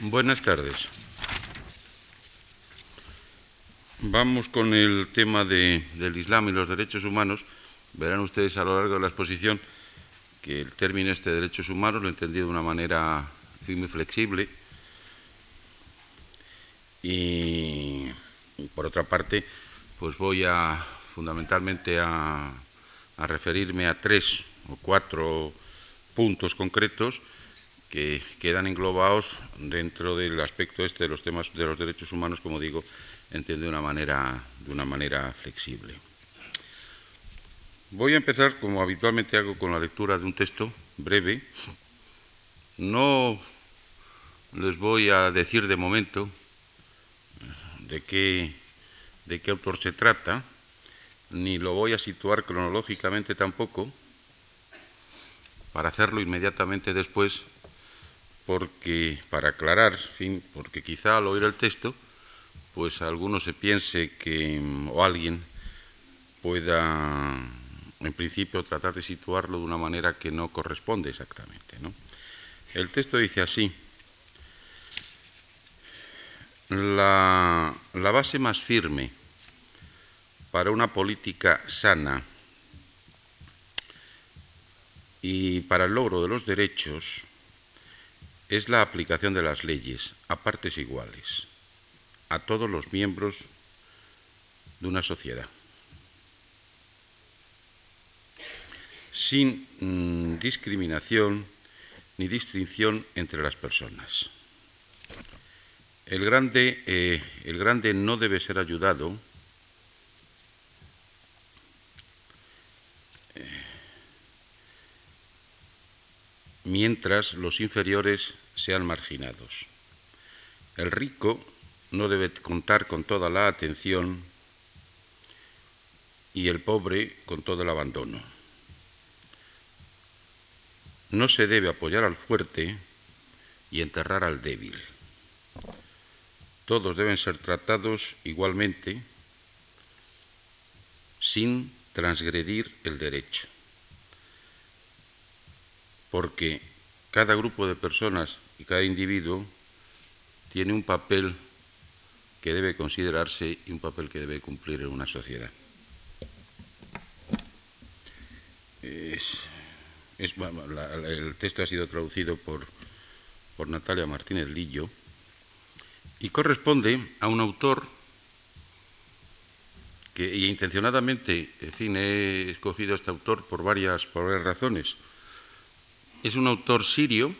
Buenas tardes. Vamos con el tema del Islam y los derechos humanos. Verán ustedes a lo largo de la exposición que el término este de derechos humanos lo he entendido de una manera muy flexible. Y, por otra parte, pues voy a fundamentalmente a referirme a tres o cuatro puntos concretos que quedan englobados dentro del aspecto este de los temas de los derechos humanos, como digo, entiendo de una manera, de una manera flexible. Voy a empezar, como habitualmente hago, con la lectura de un texto breve. No les voy a decir de momento de qué, de qué autor se trata, ni lo voy a situar cronológicamente tampoco, para hacerlo inmediatamente después porque, para aclarar, porque quizá al oír el texto, pues alguno se piense que, o alguien pueda, en principio, tratar de situarlo de una manera que no corresponde exactamente. El texto dice así, la base más firme para una política sana y para el logro de los derechos es la aplicación de las leyes a partes iguales, a todos los miembros de una sociedad, sin mm, discriminación ni distinción entre las personas. El grande, eh, el grande no debe ser ayudado mientras los inferiores sean marginados. El rico no debe contar con toda la atención y el pobre con todo el abandono. No se debe apoyar al fuerte y enterrar al débil. Todos deben ser tratados igualmente sin transgredir el derecho porque cada grupo de personas y cada individuo tiene un papel que debe considerarse y un papel que debe cumplir en una sociedad. el texto ha sido traducido por, por Natalia Martínez Lillo y corresponde a un autor que intencionadamente, en fin, he escogido a este autor por varias, por varias razones. Es un autor sirio,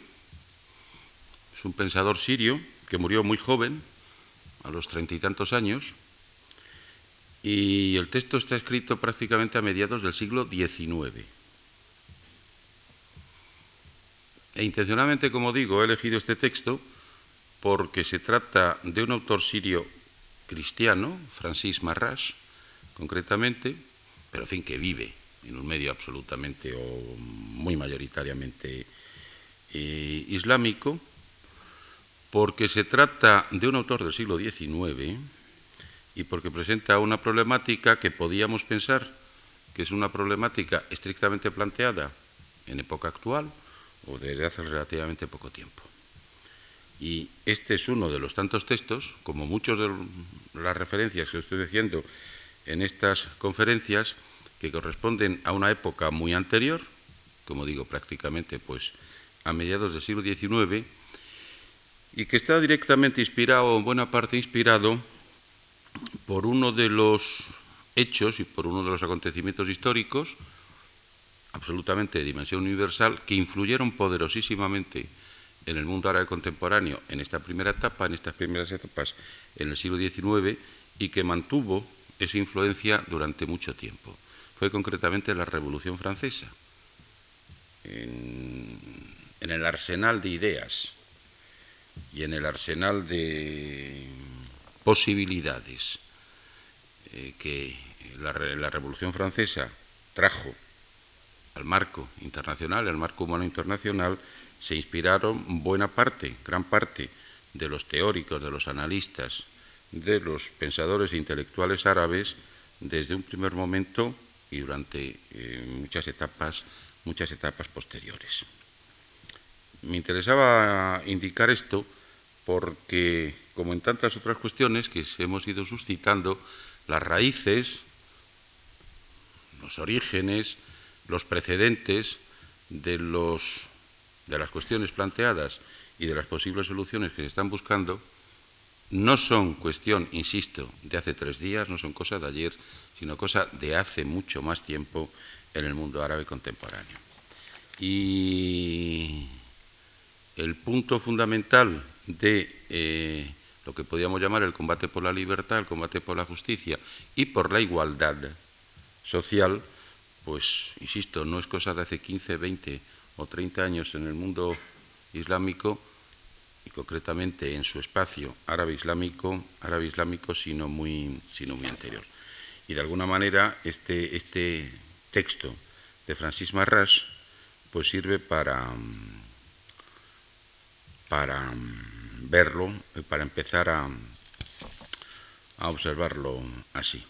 es un pensador sirio que murió muy joven, a los treinta y tantos años, y el texto está escrito prácticamente a mediados del siglo XIX. E intencionalmente, como digo, he elegido este texto porque se trata de un autor sirio cristiano, Francis Marras, concretamente, pero en fin, que vive en un medio absolutamente o muy mayoritariamente eh, islámico, porque se trata de un autor del siglo XIX y porque presenta una problemática que podíamos pensar que es una problemática estrictamente planteada en época actual o desde hace relativamente poco tiempo. Y este es uno de los tantos textos, como muchos de las referencias que estoy diciendo en estas conferencias, que corresponden a una época muy anterior, como digo, prácticamente pues a mediados del siglo XIX, y que está directamente inspirado, en buena parte inspirado, por uno de los hechos y por uno de los acontecimientos históricos, absolutamente de dimensión universal, que influyeron poderosísimamente en el mundo árabe contemporáneo en esta primera etapa, en estas primeras etapas en el siglo XIX, y que mantuvo esa influencia durante mucho tiempo fue concretamente la Revolución Francesa. En, el arsenal de ideas y en el arsenal de posibilidades eh, que la, la Revolución Francesa trajo al marco internacional, al marco humano internacional, se inspiraron buena parte, gran parte de los teóricos, de los analistas, de los pensadores e intelectuales árabes, desde un primer momento y durante eh, muchas etapas, muchas etapas posteriores. Me interesaba indicar esto porque, como en tantas otras cuestiones que hemos ido suscitando, las raíces, los orígenes, los precedentes de, los, de las cuestiones planteadas y de las posibles soluciones que se están buscando no son cuestión, insisto, de hace tres días, no son cosas de ayer, sino cosa de hace mucho más tiempo en el mundo árabe contemporáneo. Y el punto fundamental de eh, lo que podríamos llamar el combate por la libertad, el combate por la justicia y por la igualdad social, pues, insisto, no es cosa de hace 15, 20 o 30 años en el mundo islámico y concretamente en su espacio árabe islámico, árabe islámico sino muy, sino muy anterior. Y de alguna manera este, este texto de Francis Marras pues sirve para, para verlo, para empezar a, a observarlo así.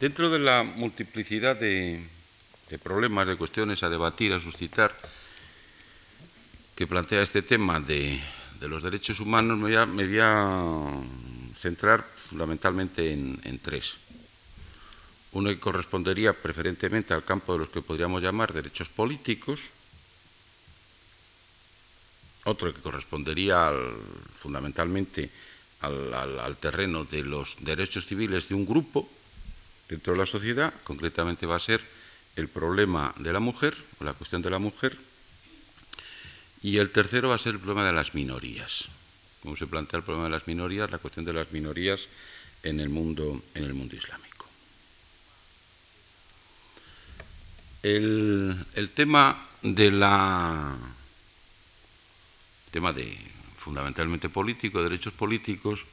Dentro de la multiplicidad de, problemas, de cuestiones a debatir, a suscitar, que plantea este tema de, los derechos humanos, me voy a, centrar fundamentalmente en, tres. Uno que correspondería preferentemente al campo de los que podríamos llamar derechos políticos, otro que correspondería fundamentalmente al, terreno de los derechos civiles de un grupo, dentro de la sociedad, concretamente va a ser el problema de la mujer, o la cuestión de la mujer, y el tercero va a ser el problema de las minorías. Cómo se plantea el problema de las minorías, la cuestión de las minorías en el mundo, en el mundo islámico. El, el tema de la tema de fundamentalmente político, derechos políticos,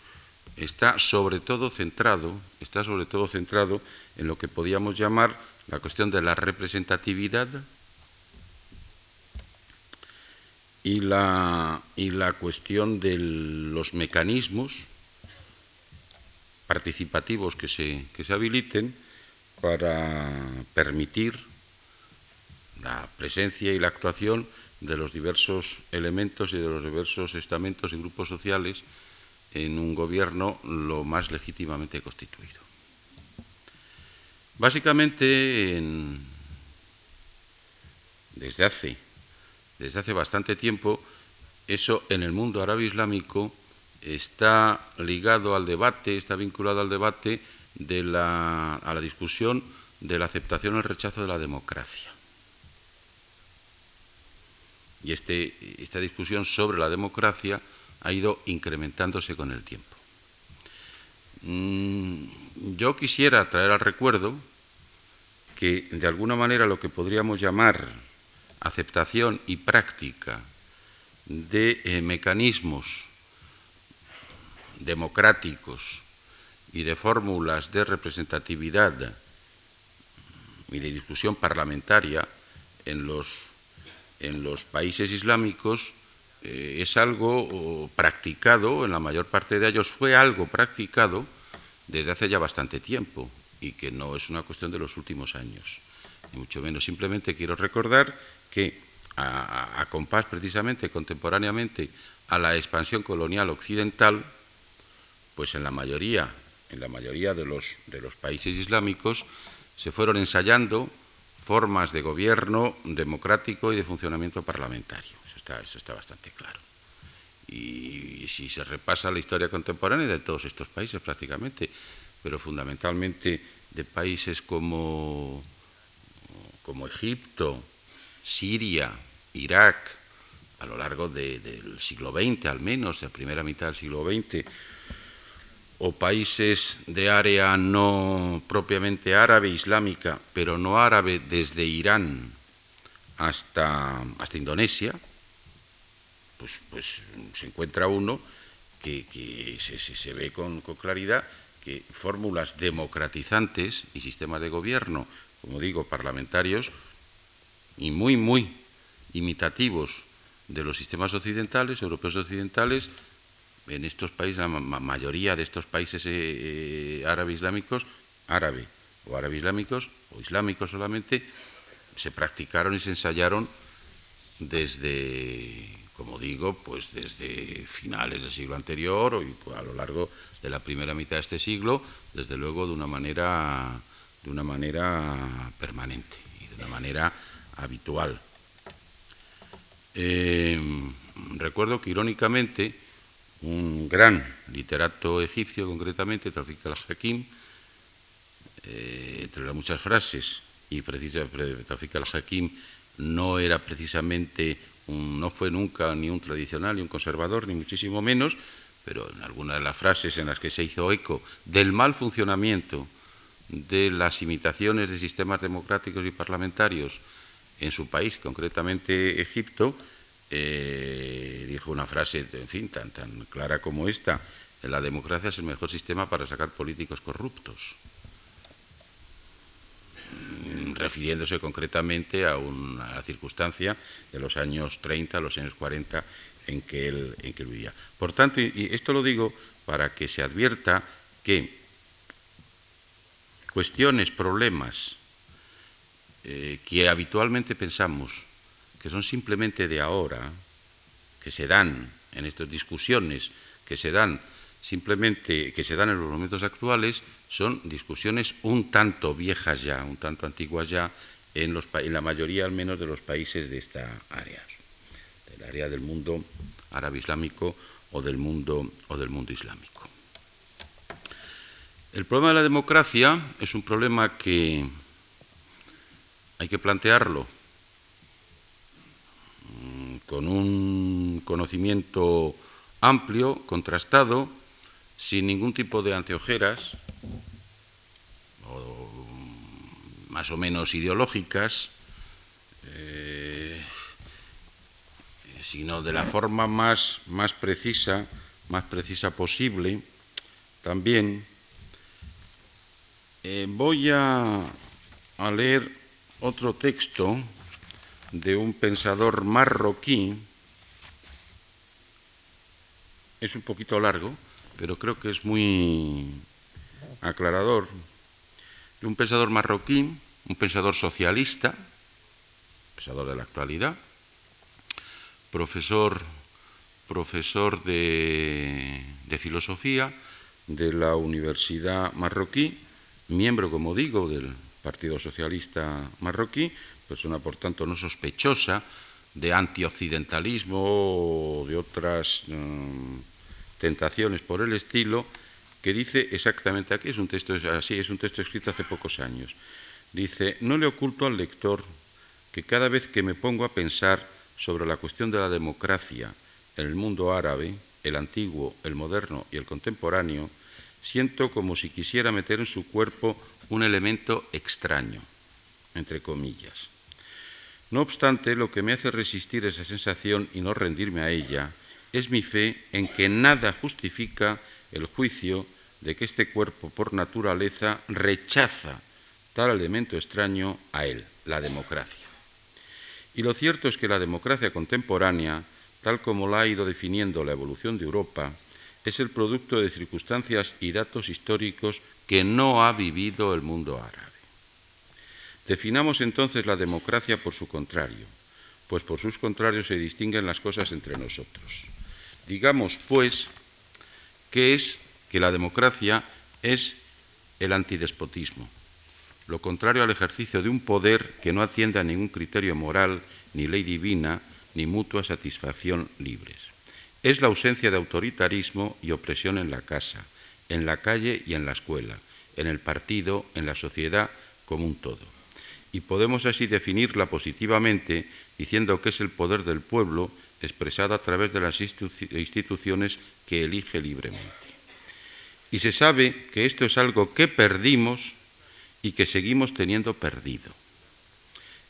está sobre todo centrado, está sobre todo centrado en lo que podíamos llamar la cuestión de la representatividad y la, y la cuestión de los mecanismos participativos que se, que se habiliten para permitir la presencia y la actuación de los diversos elementos y de los diversos estamentos y grupos sociales en un gobierno lo más legítimamente constituido. Básicamente, desde, hace, desde hace bastante tiempo, eso en el mundo árabe islámico está ligado al debate, está vinculado al debate de la, a la discusión de la aceptación o el rechazo de la democracia. Y este, esta discusión sobre la democracia ha ido incrementándose con el tiempo. Mm, yo quisiera traer al recuerdo que de alguna manera lo que podríamos llamar aceptación y práctica de eh, mecanismos democráticos y de fórmulas de representatividad y de discusión parlamentaria en los, en los países islámicos eh, es algo practicado, en la mayor parte de ellos fue algo practicado desde hace ya bastante tiempo y que no es una cuestión de los últimos años, ni mucho menos. Simplemente quiero recordar que a, compás precisamente contemporáneamente a la expansión colonial occidental, pues en la mayoría, en la mayoría de los, de los países islámicos se fueron ensayando formas de gobierno democrático y de funcionamiento parlamentario eso está bastante claro. Y, si se repasa la historia contemporánea de todos estos países prácticamente, pero fundamentalmente de países como, como Egipto, Siria, Irak, a lo largo del siglo XX al menos, de la primera mitad del siglo XX, o países de área no propiamente árabe, islámica, pero no árabe desde Irán hasta, hasta Indonesia, pues, pues se encuentra uno que, se, ve con, claridad que fórmulas democratizantes y sistemas de gobierno, como digo, parlamentarios, y muy, muy imitativos de los sistemas occidentales, europeos occidentales, en estos países, la mayoría de estos países eh, eh, árabe islámicos, árabe o árabe islámicos, o islámicos solamente, se practicaron y se ensayaron desde como digo, pues desde finales del siglo anterior y a lo largo de la primera mitad de este siglo, desde luego de una manera, de una manera permanente y de una manera habitual. Eh, recuerdo que irónicamente un gran literato egipcio, concretamente Tafik al-Hakim, eh, entre las muchas frases, y precisamente Tafik al-Hakim no era precisamente no fue nunca ni un tradicional ni un conservador, ni muchísimo menos, pero en algunas de las frases en las que se hizo eco del mal funcionamiento de las imitaciones de sistemas democráticos y parlamentarios en su país, concretamente Egipto, eh, dijo una frase, en fin, tan, tan clara como esta, la democracia es el mejor sistema para sacar políticos corruptos refiriéndose concretamente a una circunstancia de los años 30, los años 40 en que él, en que vivía. Por tanto, y esto lo digo para que se advierta que cuestiones, problemas eh, que habitualmente pensamos que son simplemente de ahora, que se dan en estas discusiones, que se dan simplemente, que se dan en los momentos actuales, son discusiones un tanto viejas ya, un tanto antiguas ya, en, la mayoría al menos de los países de esta área, del área del mundo árabe islámico o del mundo, o del mundo islámico. El problema de la democracia es un problema que hay que plantearlo. Mm, con un conocimiento amplio, contrastado, sin ningún tipo de anteojeras, más o menos ideológicas, eh, sino de la forma más, más precisa, más precisa posible, también eh, voy a, a leer otro texto de un pensador marroquí, es un poquito largo, pero creo que es muy aclarador, de un pensador marroquí un pensador socialista, pensador de la actualidad, profesor, profesor de, filosofía de la Universidad marroquí, miembro, como digo, del Partido Socialista marroquí, persona, por tanto, no sospechosa de antioccidentalismo o de otras mm, tentaciones por el estilo, que dice exactamente aquí, es un texto así, es un texto escrito hace pocos años. Dice, no le oculto al lector que cada vez que me pongo a pensar sobre la cuestión de la democracia en el mundo árabe, el antiguo, el moderno y el contemporáneo, siento como si quisiera meter en su cuerpo un elemento extraño, entre comillas. No obstante, lo que me hace resistir esa sensación y no rendirme a ella es mi fe en que nada justifica el juicio de que este cuerpo por naturaleza rechaza tal elemento extraño a él, la democracia. Y lo cierto es que la democracia contemporánea, tal como la ha ido definiendo la evolución de Europa, es el producto de circunstancias y datos históricos que no ha vivido el mundo árabe. Definamos entonces la democracia por su contrario, pues por sus contrarios se distinguen las cosas entre nosotros. Digamos, pues, que es que la democracia es el antidespotismo, lo contrario al ejercicio de un poder que no atiende a ningún criterio moral, ni ley divina, ni mutua satisfacción libres. Es la ausencia de autoritarismo y opresión en la casa, en la calle y en la escuela, en el partido, en la sociedad como un todo. Y podemos así definirla positivamente diciendo que es el poder del pueblo expresado a través de las instituciones que elige libremente. Y se sabe que esto es algo que perdimos y que seguimos teniendo perdido.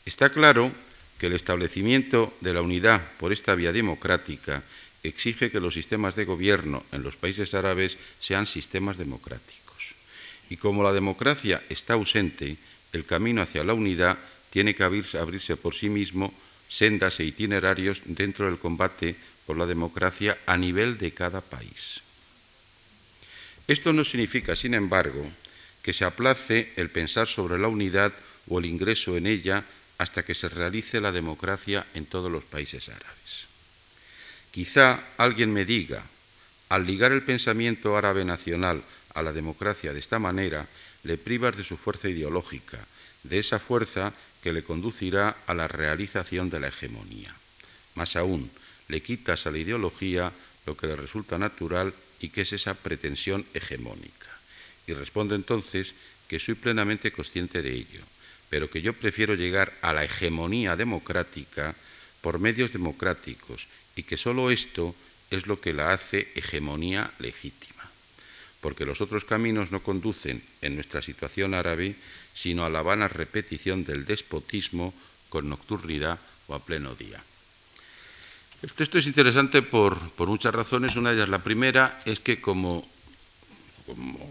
Está claro que el establecimiento de la unidad por esta vía democrática exige que los sistemas de gobierno en los países árabes sean sistemas democráticos. Y como la democracia está ausente, el camino hacia la unidad tiene que abrirse por sí mismo sendas e itinerarios dentro del combate por la democracia a nivel de cada país. Esto no significa, sin embargo, que se aplace el pensar sobre la unidad o el ingreso en ella hasta que se realice la democracia en todos los países árabes. Quizá alguien me diga, al ligar el pensamiento árabe nacional a la democracia de esta manera, le privas de su fuerza ideológica, de esa fuerza que le conducirá a la realización de la hegemonía. Más aún, le quitas a la ideología lo que le resulta natural y que es esa pretensión hegemónica. Y respondo entonces que soy plenamente consciente de ello, pero que yo prefiero llegar a la hegemonía democrática por medios democráticos y que sólo esto es lo que la hace hegemonía legítima, porque los otros caminos no conducen en nuestra situación árabe sino a la vana repetición del despotismo con nocturnidad o a pleno día. Esto es interesante por, muchas razones. Una de ellas, la primera, es que como,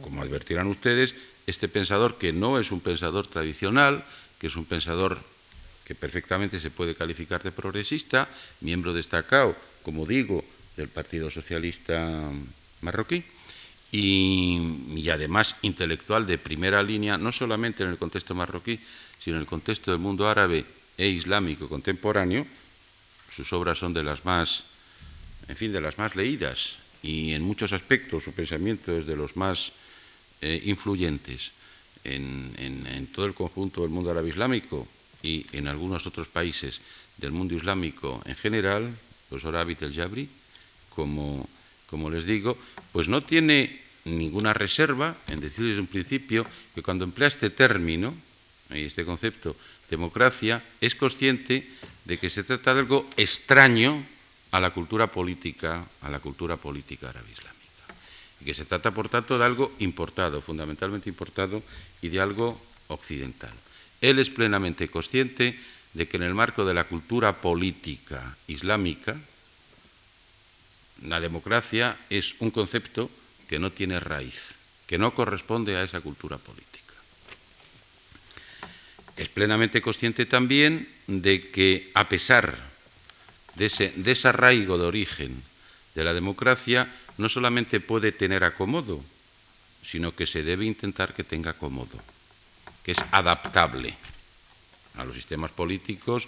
como advertirán ustedes, este pensador que no es un pensador tradicional, que es un pensador que perfectamente se puede calificar de progresista, miembro destacado, como digo, del Partido Socialista marroquí, y, además intelectual de primera línea, no solamente en el contexto marroquí, sino en el contexto del mundo árabe e islámico contemporáneo. Sus obras son de las más, en fin, de las más leídas y en muchos aspectos su pensamiento es de los más eh, influyentes en, en, todo el conjunto del mundo árabe islámico y en algunos otros países del mundo islámico en general, los Orabit el Jabri, como les digo, pues no tiene ninguna reserva en decir un principio que cuando emplea este término, este concepto, democracia, es consciente de que se trata de algo extraño a la cultura política, a la cultura política árabe islámica. Y que se trata, por tanto, de algo importado, fundamentalmente importado, y de algo occidental. Él es plenamente consciente de que en el marco de la cultura política islámica, la democracia es un concepto que no tiene raíz, que no corresponde a esa cultura política. Es plenamente consciente también de que, a pesar de ese desarraigo de origen de la democracia, no solamente puede tener acomodo, sino que se debe intentar que tenga acomodo, es adaptable a los sistemas políticos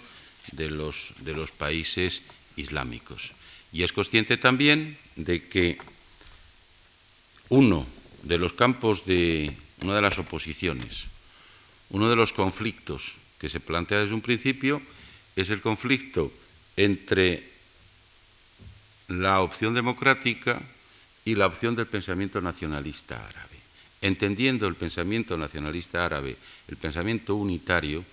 de los, de los países islámicos. Y es consciente también de que uno de los campos de una de las oposiciones, uno de los conflictos que se plantea desde un principio es el conflicto entre la opción democrática y la opción del pensamiento nacionalista árabe. Entendiendo el pensamiento nacionalista árabe, el pensamiento unitario,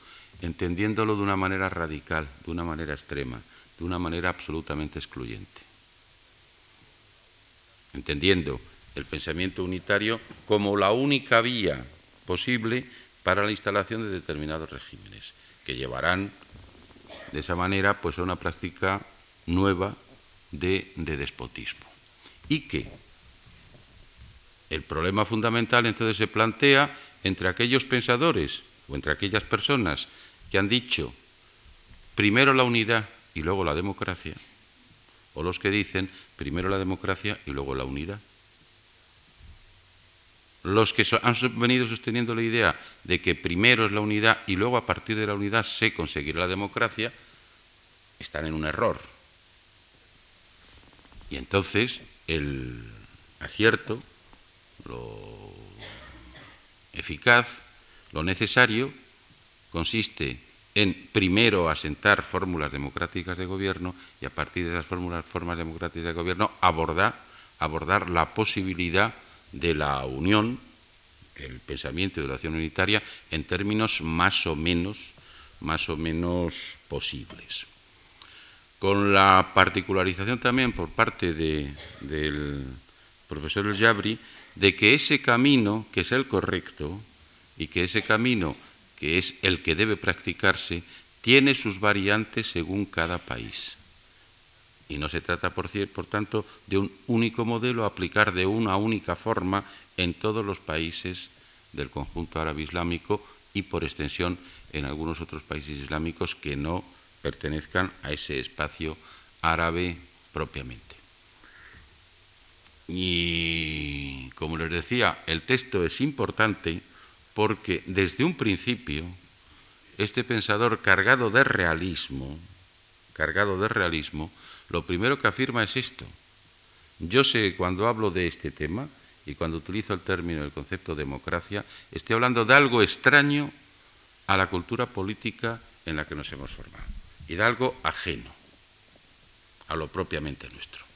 entendiéndolo de una manera radical, de una manera extrema, de una manera absolutamente excluyente, entendiendo el pensamiento unitario como la única vía posible para la instalación de determinados regímenes, que llevarán de esa manera pues, a una práctica nueva de, de despotismo. Y que el problema fundamental entonces se plantea entre aquellos pensadores o entre aquellas personas que han dicho primero la unidad y luego la democracia, o los que dicen primero la democracia y luego la unidad. Los que han venido sosteniendo la idea de que primero es la unidad y luego a partir de la unidad se conseguirá la democracia, están en un error. Y entonces el acierto, lo eficaz, lo necesario, consiste en primero asentar fórmulas democráticas de gobierno y a partir de esas fórmulas, formas democráticas de gobierno abordar, abordar la posibilidad de la unión, el pensamiento de la acción unitaria en términos más o menos, más o menos posibles. Con la particularización también por parte del profesor El Jabri de que ese camino, que es el correcto, y que ese camino que es el que debe practicarse, tiene sus variantes según cada país. Y no se trata, por, por tanto, de un único modelo a aplicar de una única forma en todos los países del conjunto árabe islámico y, por extensión, en algunos otros países islámicos que no pertenezcan a ese espacio árabe propiamente. Y, como les decía, el texto es importante porque desde un principio este pensador cargado de realismo, cargado de realismo, lo primero que afirma es esto. Yo sé cuando hablo de este tema y cuando utilizo el término, el concepto democracia, estoy hablando de algo extraño a la cultura política en la que nos hemos formado y de algo ajeno a lo propiamente nuestro.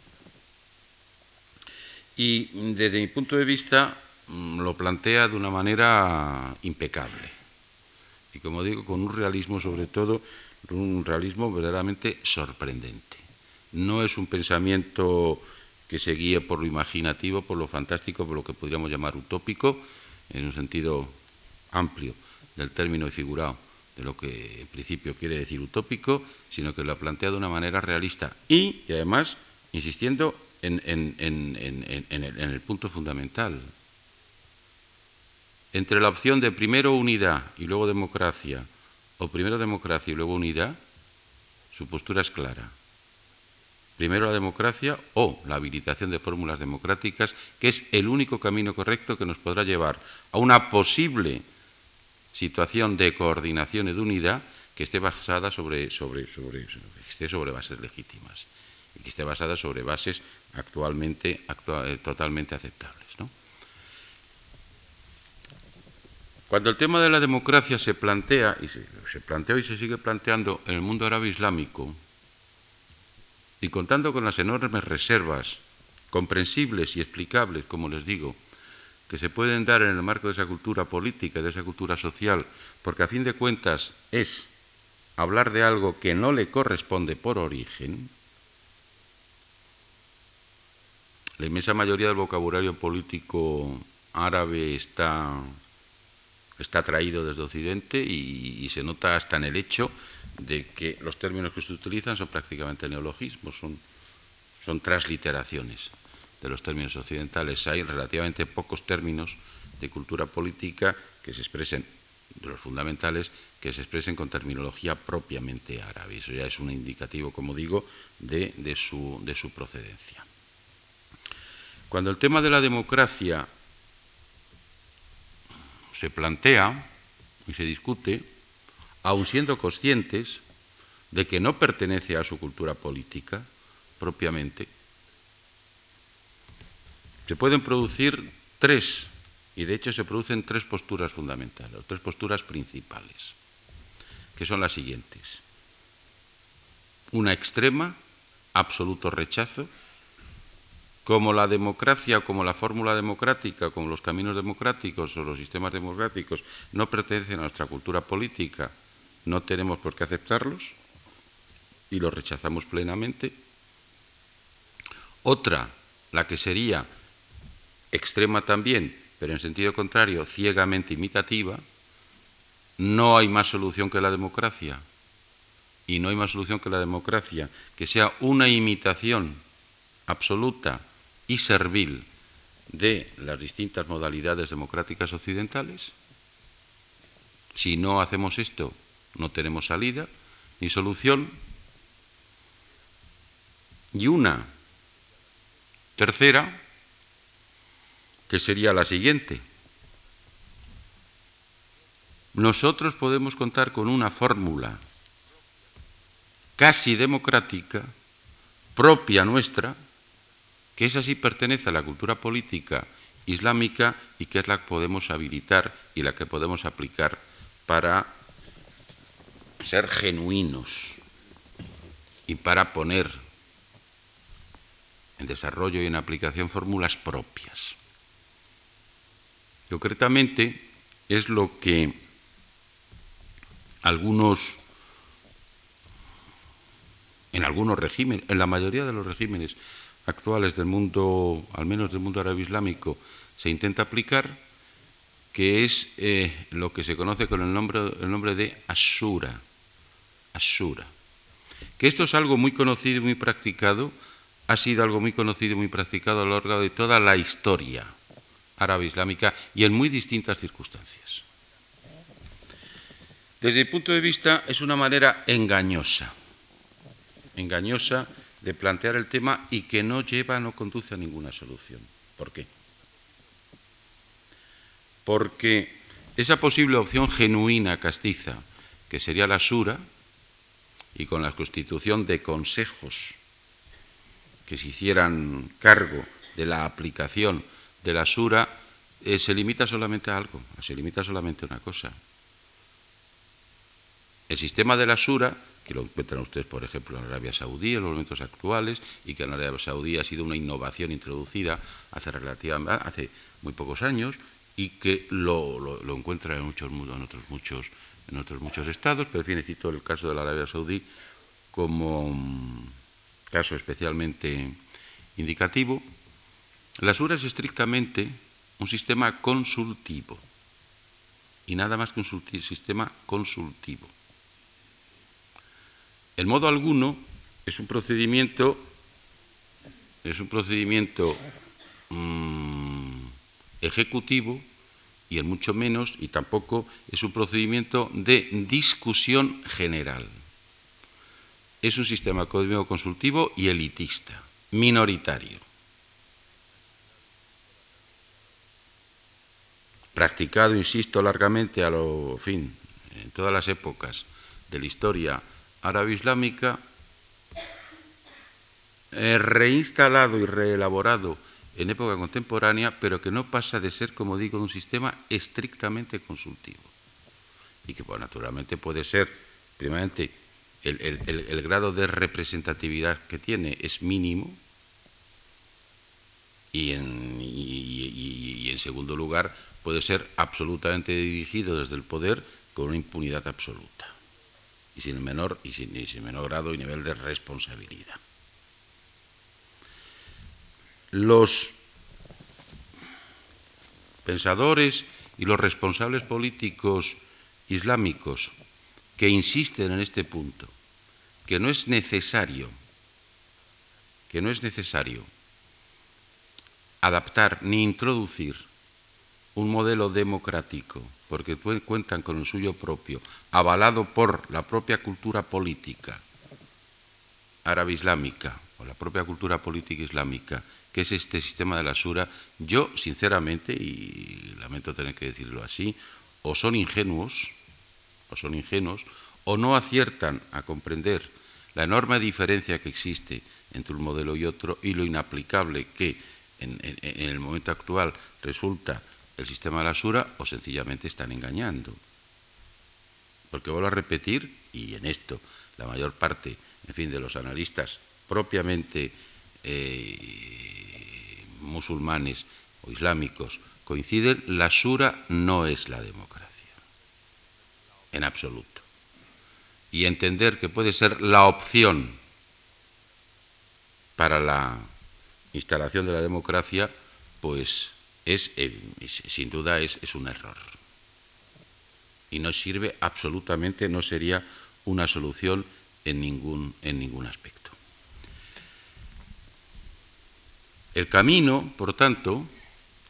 Y desde mi punto de vista mm, lo plantea de una manera impecable. Y como digo, con un realismo sobre todo, un realismo verdaderamente sorprendente. No es un pensamiento que se guíe por lo imaginativo, por lo fantástico, por lo que podríamos llamar utópico, en un sentido amplio del término y figurado de lo que en principio quiere decir utópico, sino que lo plantea de una manera realista y, además, insistiendo en, el, punto fundamental. Entre la opción de primero unidad y luego democracia, o primero democracia y luego unidad, su postura es clara. Primero la democracia o la habilitación de fórmulas democráticas, que es el único camino correcto que nos podrá llevar a una posible situación de coordinación y de unidad que esté basada sobre, sobre, sobre, esté sobre bases legítimas y que esté basada sobre bases actualmente eh, totalmente aceptables. Cuando el tema de la democracia se plantea, y se, se planteó y se sigue planteando en el mundo árabe islámico, y contando con las enormes reservas comprensibles y explicables, como les digo, que se pueden dar en el marco de esa cultura política, de esa cultura social, porque a fin de cuentas es hablar de algo que no le corresponde por origen, la inmensa mayoría del vocabulario político árabe está, está traído desde Occidente y, se nota hasta en el hecho de que los términos que se utilizan son prácticamente neologismos, son, son transliteraciones de los términos occidentales. Hay relativamente pocos términos de cultura política que se expresen, de los fundamentales, que se expresen con terminología propiamente árabe. Eso ya es un indicativo, como digo, de, su, de su procedencia. Cuando el tema de la democracia se plantea y se discute, aun siendo conscientes de que no pertenece a su cultura política propiamente, se pueden producir tres, y de hecho se producen tres posturas fundamentales, o tres posturas principales, que son las siguientes. Una extrema, absoluto rechazo, como la democracia, como la fórmula democrática, como los caminos democráticos o los sistemas democráticos no pertenecen a nuestra cultura política, no tenemos por qué aceptarlos y los rechazamos plenamente. Otra, la que sería extrema también, pero en sentido contrario, ciegamente imitativa, no hay más solución que la democracia. Y no hay más solución que la democracia, que sea una imitación absoluta y servil de las distintas modalidades democráticas occidentales. Si no hacemos esto, no tenemos salida ni solución. Y una tercera, que sería la siguiente. Nosotros podemos contar con una fórmula casi democrática, propia nuestra, que esa sí pertenece a la cultura política islámica y que es la que podemos habilitar y la que podemos aplicar para ser genuinos y para poner en desarrollo y en aplicación fórmulas propias. Concretamente es lo que algunos, en algunos regímenes, en la mayoría de los regímenes actuales del mundo, al menos del mundo árabe islámico, se intenta aplicar, que es eh, lo que se conoce con el nombre, el nombre de Ashura. Ashura. Que esto es algo muy conocido y muy practicado, ha sido algo muy conocido y muy practicado a lo largo de toda la historia árabe islámica y en muy distintas circunstancias. Desde el punto de vista es una manera engañosa, engañosa de plantear el tema y que no lleva, no conduce a ninguna solución. ¿Por qué? Porque esa posible opción genuina castiza, que sería la sura, y con la constitución de consejos que se hicieran cargo de la aplicación de la sura eh, se limita solamente a algo, se limita solamente a una cosa. El sistema de la sura, que lo encuentran ustedes, por ejemplo, en Arabia Saudí en los momentos actuales, y que en Arabia Saudí ha sido una innovación introducida hace, relativamente, hace muy pocos años, y que lo, lo, encuentran en, muchos, en, otros muchos, en otros muchos estados, pero en fin, cito el caso de la Arabia Saudí como mm, caso especialmente indicativo. La sura es estrictamente un sistema consultivo y nada más que un sistema consultivo. En modo alguno es un procedimiento es un procedimiento mm, ejecutivo y en mucho menos y tampoco es un procedimiento de discusión general. Es un sistema código consultivo y elitista, minoritario. practicado, insisto, largamente a lo fin, en todas las épocas de la historia árabe-islámica, eh, reinstalado y reelaborado en época contemporánea, pero que no pasa de ser, como digo, un sistema estrictamente consultivo. Y que, pues, naturalmente, puede ser, primeramente, el, grado de representatividad que tiene es mínimo, y en segundo lugar, puede ser absolutamente dirigido desde el poder con una impunidad absoluta y sin menor, y sin, menor grado y nivel de responsabilidad. Los pensadores y los responsables políticos islámicos que insisten en este punto, que no es necesario, que no es necesario adaptar ni introducir un modelo democrático, porque cuentan con el suyo propio, avalado por la propia cultura política árabe islámica o la propia cultura política islámica, que es este sistema de la Sura, yo sinceramente, y lamento tener que decirlo así, o son ingenuos, o son ingenuos, o no aciertan a comprender la enorme diferencia que existe entre un modelo y otro y lo inaplicable que en el momento actual resulta el sistema de la Sura o sencillamente están engañando. Porque vuelvo a repetir, y en esto la mayor parte, en fin, de los analistas propiamente eh, musulmanes o islámicos coinciden, la Sura no es la democracia, en absoluto. Y entender que puede ser la opción para la instalación de la democracia, pues es, sin duda es, un error. Y no sirve absolutamente, no sería una solución en ningún, en ningún aspecto. El camino, por tanto,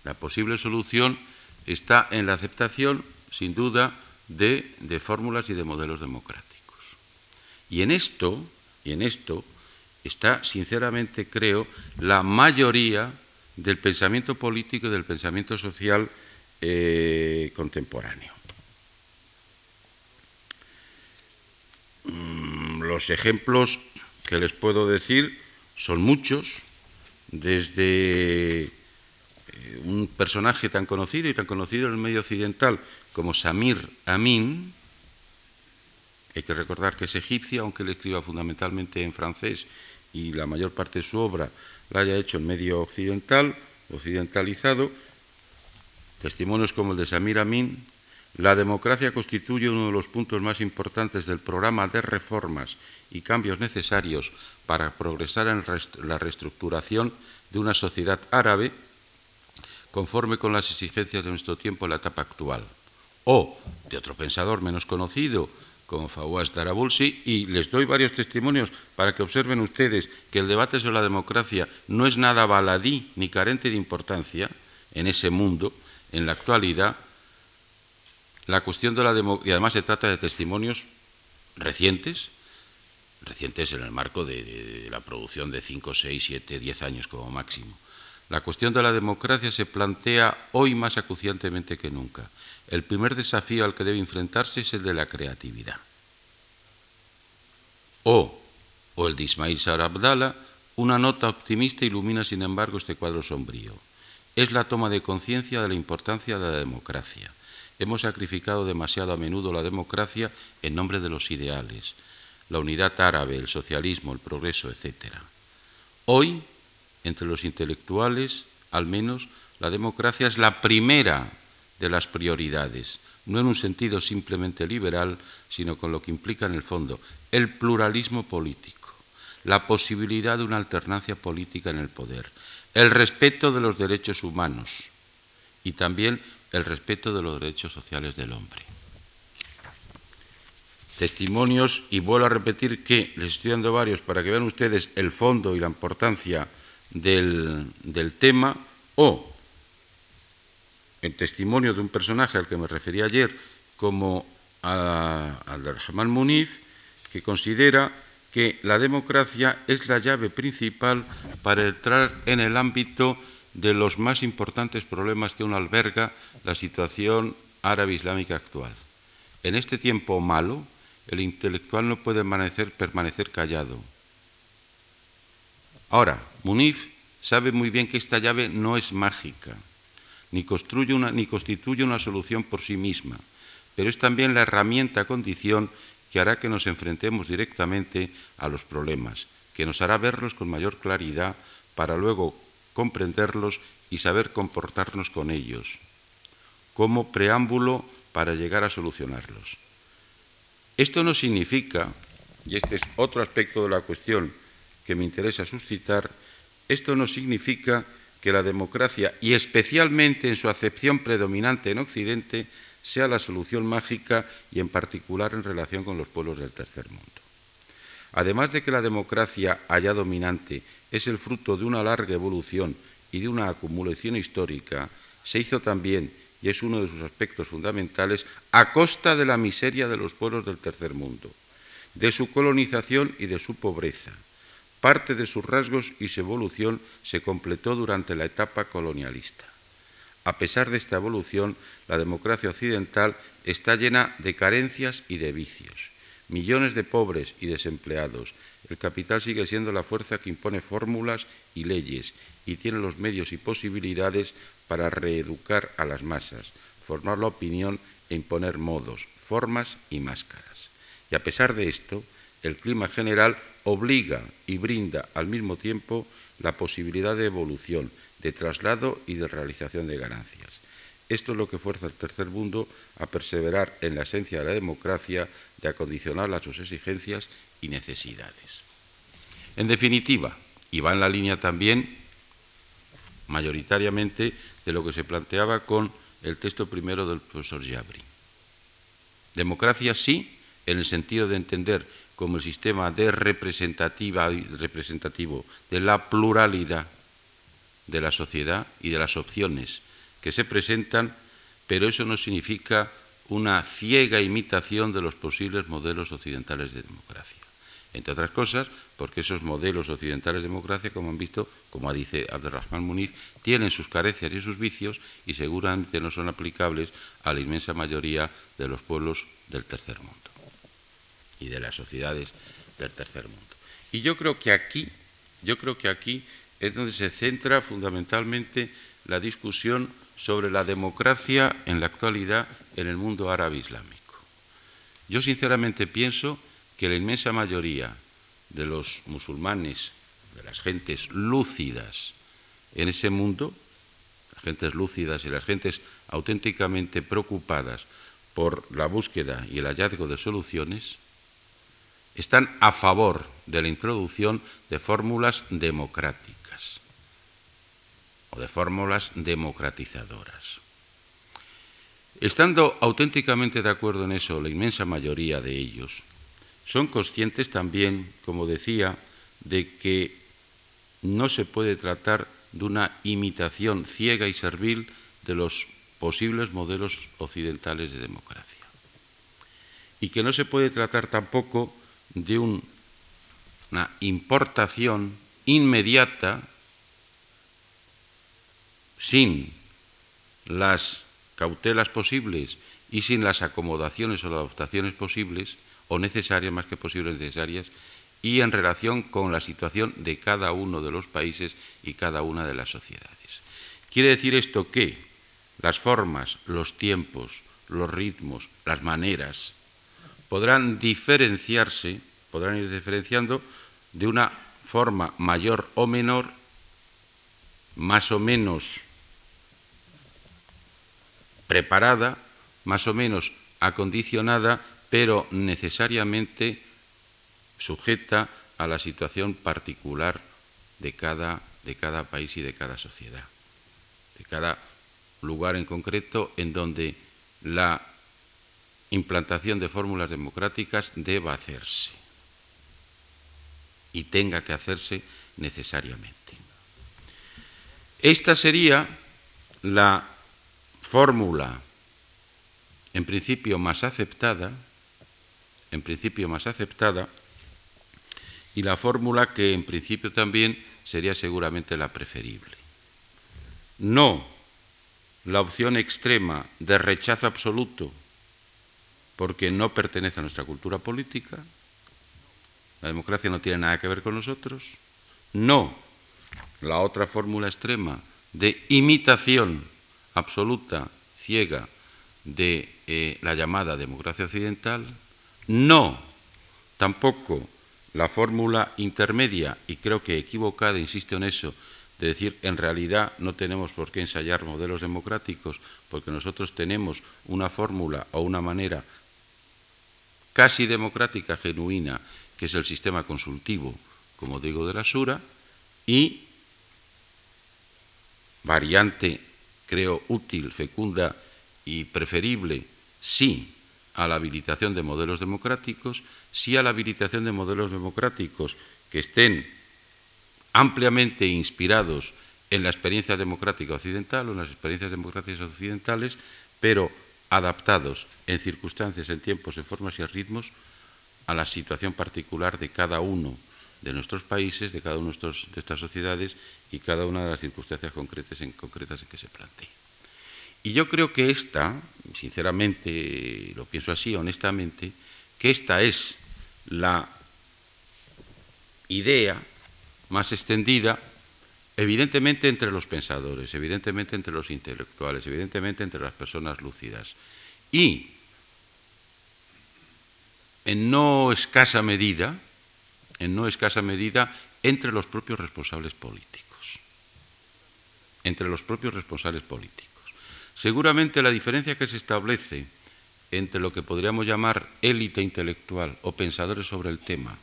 la posible solución está en la aceptación, sin duda, de, de fórmulas y de modelos democráticos. Y en esto, y en esto está, sinceramente creo, la mayoría del pensamiento político y del pensamiento social eh, contemporáneo. Mm, los ejemplos que les puedo decir son muchos, desde eh, un personaje tan conocido y tan conocido en el medio occidental como Samir Amin, hay que recordar que es egipcio, aunque él escriba fundamentalmente en francés y la mayor parte de su obra la haya hecho en medio occidental, occidentalizado, testimonios como el de Samir Amin, la democracia constituye uno de los puntos más importantes del programa de reformas y cambios necesarios para progresar en la reestructuración de una sociedad árabe conforme con las exigencias de nuestro tiempo en la etapa actual. O de otro pensador menos conocido, como Fawaz Darabulsi, y les doy varios testimonios para que observen ustedes que el debate sobre la democracia no es nada baladí ni carente de importancia en ese mundo, en la actualidad. La cuestión de la democracia, además se trata de testimonios recientes, recientes en el marco de, de la producción de 5, 6, 7, 10 años como máximo. La cuestión de la democracia se plantea hoy más acuciantemente que nunca el primer desafío al que debe enfrentarse es el de la creatividad. O, o el de Ismail Sar Abdallah, Una nota optimista ilumina, sin embargo, este cuadro sombrío. Es la toma de conciencia de la importancia de la democracia. Hemos sacrificado demasiado a menudo la democracia en nombre de los ideales, la unidad árabe, el socialismo, el progreso, etc. Hoy, entre los intelectuales, al menos, la democracia es la primera de las prioridades, no en un sentido simplemente liberal, sino con lo que implica en el fondo el pluralismo político, la posibilidad de una alternancia política en el poder, el respeto de los derechos humanos y también el respeto de los derechos sociales del hombre. Testimonios, y vuelvo a repetir que les estoy dando varios para que vean ustedes el fondo y la importancia del, del tema, o el testimonio de un personaje al que me referí ayer, como al de Rahman Muniz, que considera que la democracia es la llave principal para entrar en el ámbito de los más importantes problemas que uno alberga la situación árabe islámica actual. En este tiempo malo, el intelectual no puede permanecer, permanecer callado. Ahora, Muniz sabe muy bien que esta llave no es mágica ni, constituye una solución por sí misma, pero es también la herramienta condición que hará que nos enfrentemos directamente a los problemas, que nos hará verlos con mayor claridad para luego comprenderlos y saber comportarnos con ellos, como preámbulo para llegar a solucionarlos. Esto no significa, y este es otro aspecto de la cuestión que me interesa suscitar, esto no significa que la democracia, y especialmente en su acepción predominante en Occidente, sea la solución mágica y en particular en relación con los pueblos del tercer mundo. Además de que la democracia allá dominante es el fruto de una larga evolución y de una acumulación histórica, se hizo también, y es uno de sus aspectos fundamentales, a costa de la miseria de los pueblos del tercer mundo, de su colonización y de su pobreza, Parte de sus rasgos y su evolución se completó durante la etapa colonialista. A pesar de esta evolución, la democracia occidental está llena de carencias y de vicios. Millones de pobres y desempleados. El capital sigue siendo la fuerza que impone fórmulas y leyes y tiene los medios y posibilidades para reeducar a las masas, formar la opinión e imponer modos, formas y máscaras. Y a pesar de esto, el clima general obliga y brinda al mismo tiempo la posibilidad de evolución, de traslado y de realización de ganancias. Esto es lo que fuerza al tercer mundo a perseverar en la esencia de la democracia, de acondicionar a sus exigencias y necesidades. En definitiva, y va en la línea también mayoritariamente de lo que se planteaba con el texto primero del profesor Jabri. Democracia sí, en el sentido de entender como el sistema de representativa, representativo de la pluralidad de la sociedad y de las opciones que se presentan, pero eso no significa una ciega imitación de los posibles modelos occidentales de democracia. Entre otras cosas, porque esos modelos occidentales de democracia, como han visto, como dice Abdelrahman Muniz, tienen sus carencias y sus vicios y seguramente no son aplicables a la inmensa mayoría de los pueblos del tercer mundo y de las sociedades del tercer mundo. Y yo creo que aquí, yo creo que aquí es donde se centra fundamentalmente la discusión sobre la democracia en la actualidad en el mundo árabe islámico. Yo sinceramente pienso que la inmensa mayoría de los musulmanes, de las gentes lúcidas en ese mundo, las gentes lúcidas y las gentes auténticamente preocupadas por la búsqueda y el hallazgo de soluciones, están a favor de la introducción de fórmulas democráticas o de fórmulas democratizadoras. Estando auténticamente de acuerdo en eso la inmensa mayoría de ellos, son conscientes también, como decía, de que no se puede tratar de una imitación ciega y servil de los posibles modelos occidentales de democracia. Y que no se puede tratar tampoco de una importación inmediata sin las cautelas posibles y sin las acomodaciones o adaptaciones posibles o necesarias, más que posibles necesarias, y en relación con la situación de cada uno de los países y cada una de las sociedades. Quiere decir esto que las formas, los tiempos, los ritmos, las maneras, podrán diferenciarse, podrán ir diferenciando de una forma mayor o menor, más o menos preparada, más o menos acondicionada, pero necesariamente sujeta a la situación particular de cada, de cada país y de cada sociedad, de cada lugar en concreto en donde la implantación de fórmulas democráticas deba hacerse y tenga que hacerse necesariamente. Esta sería la fórmula en principio más aceptada, en principio más aceptada, y la fórmula que en principio también sería seguramente la preferible. No la opción extrema de rechazo absoluto porque no pertenece a nuestra cultura política, la democracia no tiene nada que ver con nosotros, no la otra fórmula extrema de imitación absoluta, ciega, de eh, la llamada democracia occidental, no tampoco la fórmula intermedia, y creo que equivocada, insisto en eso, de decir, en realidad no tenemos por qué ensayar modelos democráticos, porque nosotros tenemos una fórmula o una manera casi democrática, genuina, que es el sistema consultivo, como digo, de la Sura, y variante, creo, útil, fecunda y preferible, sí, a la habilitación de modelos democráticos, sí a la habilitación de modelos democráticos que estén ampliamente inspirados en la experiencia democrática occidental o en las experiencias democráticas occidentales, pero adaptados en circunstancias, en tiempos, en formas y en ritmos a la situación particular de cada uno de nuestros países, de cada una de estas sociedades y cada una de las circunstancias concretas en, concretas en que se plantea. Y yo creo que esta, sinceramente, lo pienso así, honestamente, que esta es la idea más extendida, evidentemente entre los pensadores, evidentemente entre los intelectuales, evidentemente entre las personas lúcidas. Y en no escasa medida, en no escasa medida, entre los propios responsables políticos. Entre los propios responsables políticos. Seguramente la diferencia que se establece entre lo que podríamos llamar élite intelectual o pensadores sobre el tema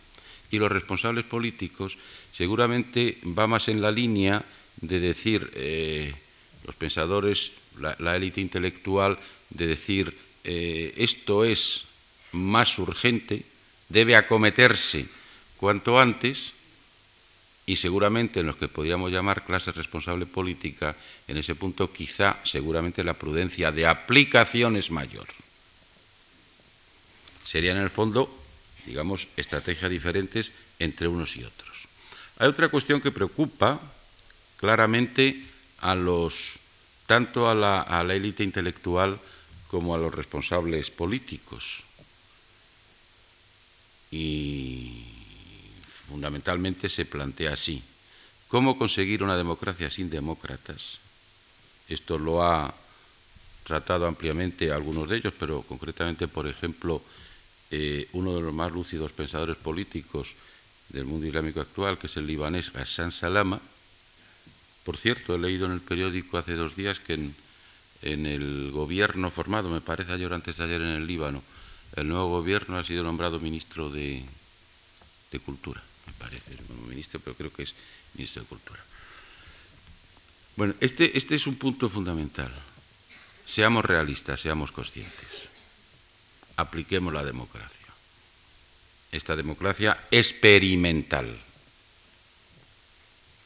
y los responsables políticos seguramente va más en la línea de decir eh, los pensadores, la élite intelectual, de decir eh, esto es más urgente, debe acometerse cuanto antes y seguramente en los que podríamos llamar clase responsable política, en ese punto quizá seguramente la prudencia de aplicación es mayor. Serían en el fondo, digamos, estrategias diferentes entre unos y otros. Hay otra cuestión que preocupa claramente a los, tanto a la élite intelectual como a los responsables políticos. Y fundamentalmente se plantea así. ¿Cómo conseguir una democracia sin demócratas? Esto lo ha tratado ampliamente algunos de ellos, pero concretamente, por ejemplo, eh, uno de los más lúcidos pensadores políticos del mundo islámico actual, que es el libanés Hassan Salama. Por cierto, he leído en el periódico hace dos días que en, en el gobierno formado, me parece ayer antes de ayer en el Líbano, el nuevo gobierno ha sido nombrado ministro de, de Cultura, me parece, como ministro, pero creo que es ministro de Cultura. Bueno, este, este es un punto fundamental. Seamos realistas, seamos conscientes. Apliquemos la democracia. Esta democracia experimental.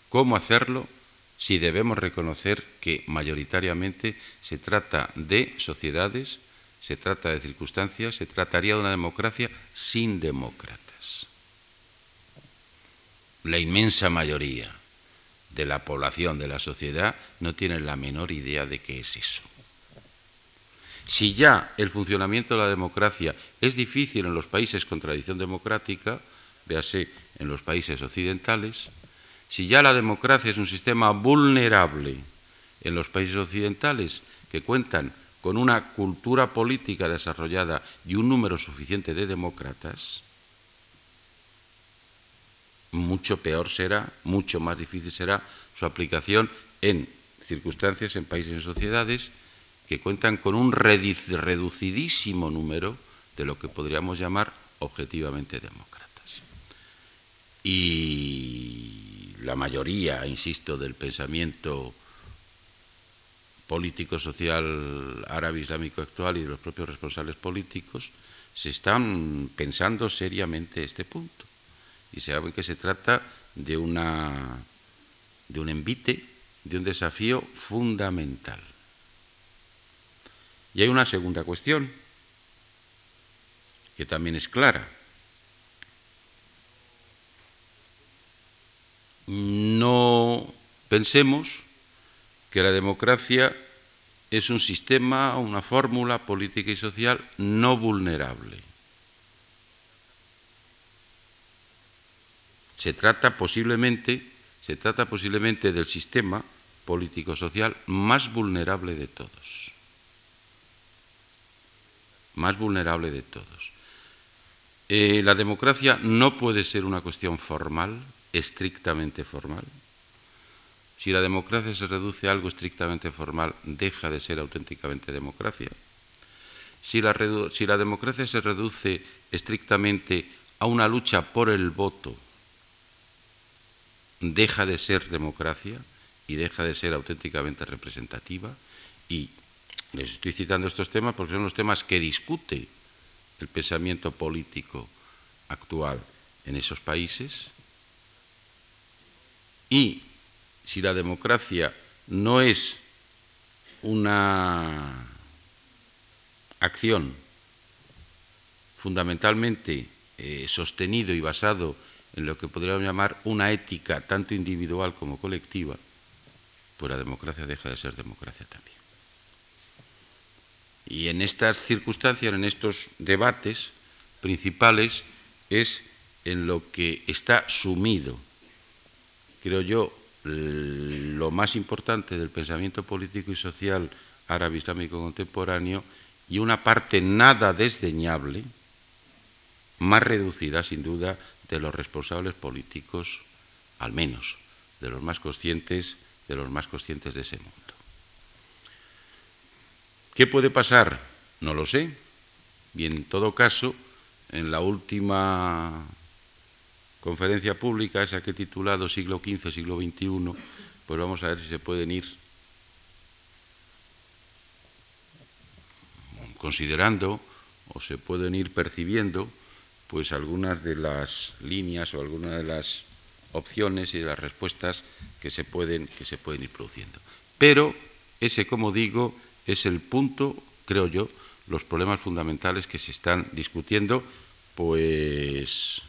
¿Cómo hacerlo? si debemos reconocer que mayoritariamente se trata de sociedades, se trata de circunstancias, se trataría de una democracia sin demócratas. La inmensa mayoría de la población, de la sociedad, no tiene la menor idea de qué es eso. Si ya el funcionamiento de la democracia es difícil en los países con tradición democrática, véase en los países occidentales, si ya la democracia es un sistema vulnerable en los países occidentales que cuentan con una cultura política desarrollada y un número suficiente de demócratas, mucho peor será, mucho más difícil será su aplicación en circunstancias, en países, en sociedades que cuentan con un reducidísimo número de lo que podríamos llamar objetivamente demócratas. Y la mayoría, insisto, del pensamiento político, social, árabe, islámico actual y de los propios responsables políticos se están pensando seriamente este punto. Y se sabe que se trata de, una, de un envite, de un desafío fundamental. Y hay una segunda cuestión, que también es clara. No pensemos que la democracia es un sistema, una fórmula política y social no vulnerable. Se trata posiblemente, se trata posiblemente del sistema político-social más vulnerable de todos. Más vulnerable de todos. Eh, la democracia no puede ser una cuestión formal, estrictamente formal. Si la democracia se reduce a algo estrictamente formal, deja de ser auténticamente democracia. Si la, si la democracia se reduce estrictamente a una lucha por el voto, deja de ser democracia y deja de ser auténticamente representativa. Y les estoy citando estos temas porque son los temas que discute el pensamiento político actual en esos países y si la democracia no es una acción fundamentalmente eh, sostenido y basado en lo que podríamos llamar una ética tanto individual como colectiva, pues la democracia deja de ser democracia también. Y en estas circunstancias, en estos debates principales, es en lo que está sumido, creo yo, lo más importante del pensamiento político y social árabe islámico contemporáneo y una parte nada desdeñable, más reducida sin duda de los responsables políticos, al menos de los más conscientes, de los más conscientes de ese mundo. ¿Qué puede pasar? No lo sé. Y en todo caso, en la última conferencia pública, esa que he titulado Siglo XV, siglo XXI, pues vamos a ver si se pueden ir considerando o se pueden ir percibiendo pues algunas de las líneas o algunas de las opciones y de las respuestas que se pueden, que se pueden ir produciendo. Pero ese, como digo, es el punto, creo yo, los problemas fundamentales que se están discutiendo, pues,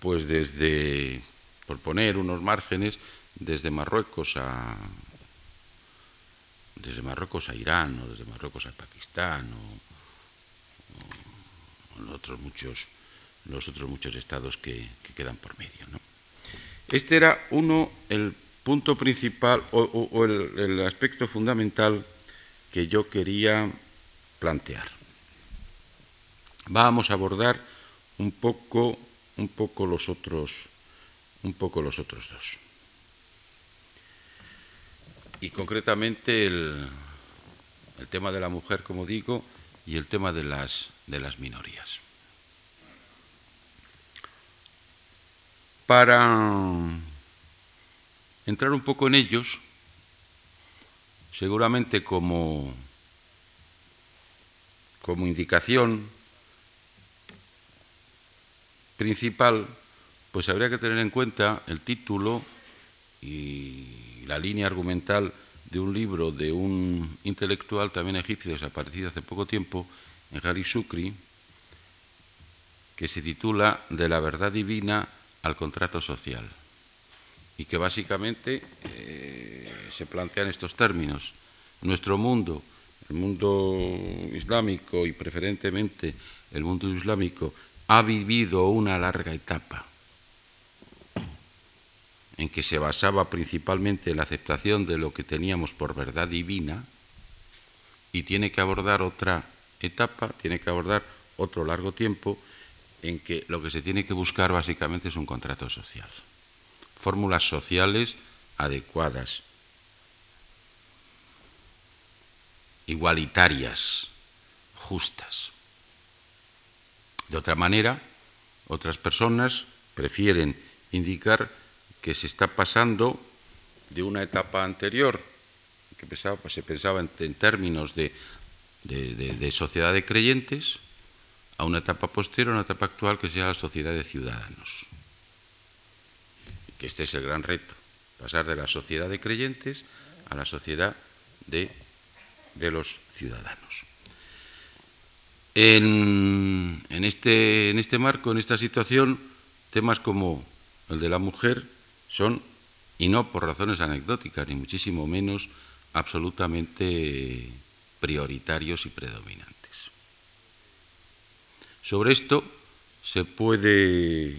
pues desde, por poner unos márgenes, desde Marruecos a desde Marruecos a Irán o desde Marruecos a Pakistán o, los otros muchos los otros muchos estados que, quedan por medio. Este era uno el punto principal o, el, aspecto fundamental que yo quería plantear. Vamos a abordar un poco, un poco los otros, un poco los otros dos. Y concretamente el, el tema de la mujer, como digo, y el tema de las, de las minorías. Para entrar un poco en ellos, seguramente como, como indicación principal, pues habría que tener en cuenta el título y la línea argumental de un libro de un intelectual también egipcio desaparecido hace poco tiempo, en Hari Sukri, que se titula De la verdad divina al contrato social y que básicamente eh, se plantean estos términos. Nuestro mundo, el mundo islámico y preferentemente el mundo islámico, ha vivido una larga etapa en que se basaba principalmente en la aceptación de lo que teníamos por verdad divina y tiene que abordar otra etapa, tiene que abordar otro largo tiempo en que lo que se tiene que buscar básicamente es un contrato social. Fórmulas sociales adecuadas, igualitarias, justas. De otra manera, otras personas prefieren indicar que se está pasando de una etapa anterior, que se pensaba en, términos de, de, sociedad de creyentes, a una etapa posterior, a una etapa actual que sea la sociedad de ciudadanos. Que este es el gran reto, pasar de la sociedad de creyentes a la sociedad de, de los ciudadanos. En, en, este, en este marco, en esta situación, temas como el de la mujer son, y no por razones anecdóticas, ni muchísimo menos, absolutamente prioritarios y predominantes. Sobre esto se puede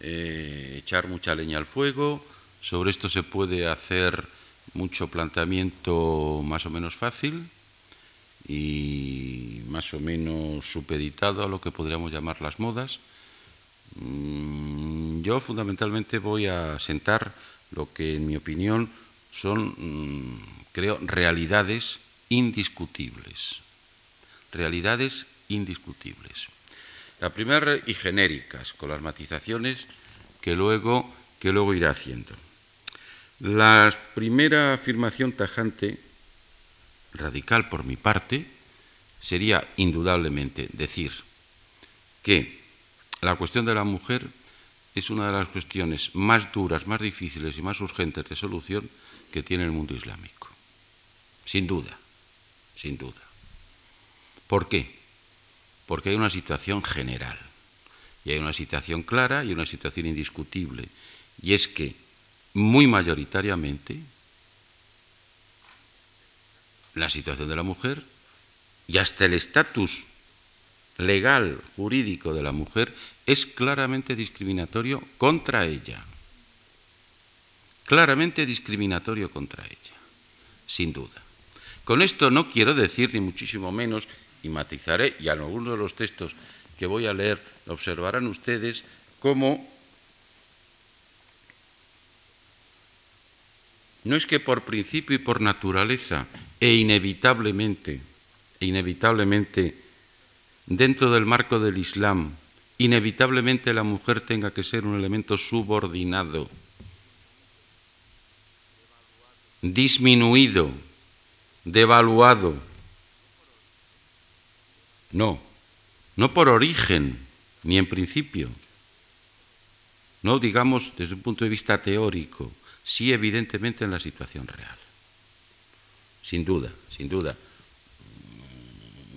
eh, echar mucha leña al fuego, sobre esto se puede hacer mucho planteamiento más o menos fácil y más o menos supeditado a lo que podríamos llamar las modas. Mm, yo fundamentalmente voy a sentar lo que en mi opinión son, mm, creo, realidades indiscutibles. Realidades indiscutibles. La primera, y genéricas, con las matizaciones que luego, que luego irá haciendo. La primera afirmación tajante, radical por mi parte, sería indudablemente decir que la cuestión de la mujer es una de las cuestiones más duras, más difíciles y más urgentes de solución que tiene el mundo islámico. Sin duda, sin duda. ¿Por qué? Porque hay una situación general y hay una situación clara y una situación indiscutible. Y es que muy mayoritariamente la situación de la mujer y hasta el estatus legal, jurídico de la mujer es claramente discriminatorio contra ella. Claramente discriminatorio contra ella, sin duda. Con esto no quiero decir, ni muchísimo menos, y matizaré, y en algunos de los textos que voy a leer observarán ustedes cómo no es que por principio y por naturaleza e inevitablemente, e inevitablemente dentro del marco del Islam, inevitablemente la mujer tenga que ser un elemento subordinado, disminuido, devaluado. No, no por origen ni en principio, no digamos desde un punto de vista teórico, sí evidentemente en la situación real. Sin duda, sin duda.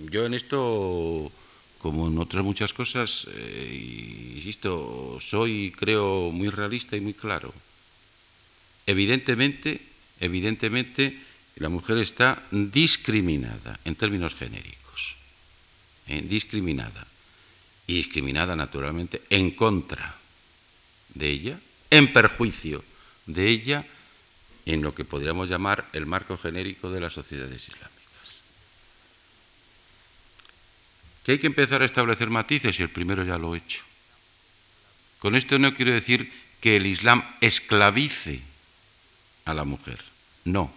Yo en esto como en otras muchas cosas, eh, insisto, soy, creo, muy realista y muy claro. Evidentemente, evidentemente, la mujer está discriminada en términos genéricos, ¿eh? discriminada. Y discriminada, naturalmente, en contra de ella, en perjuicio de ella, en lo que podríamos llamar el marco genérico de las sociedades islámicas. que hay que empezar a establecer matices y el primero ya lo he hecho. Con esto no quiero decir que el Islam esclavice a la mujer, no.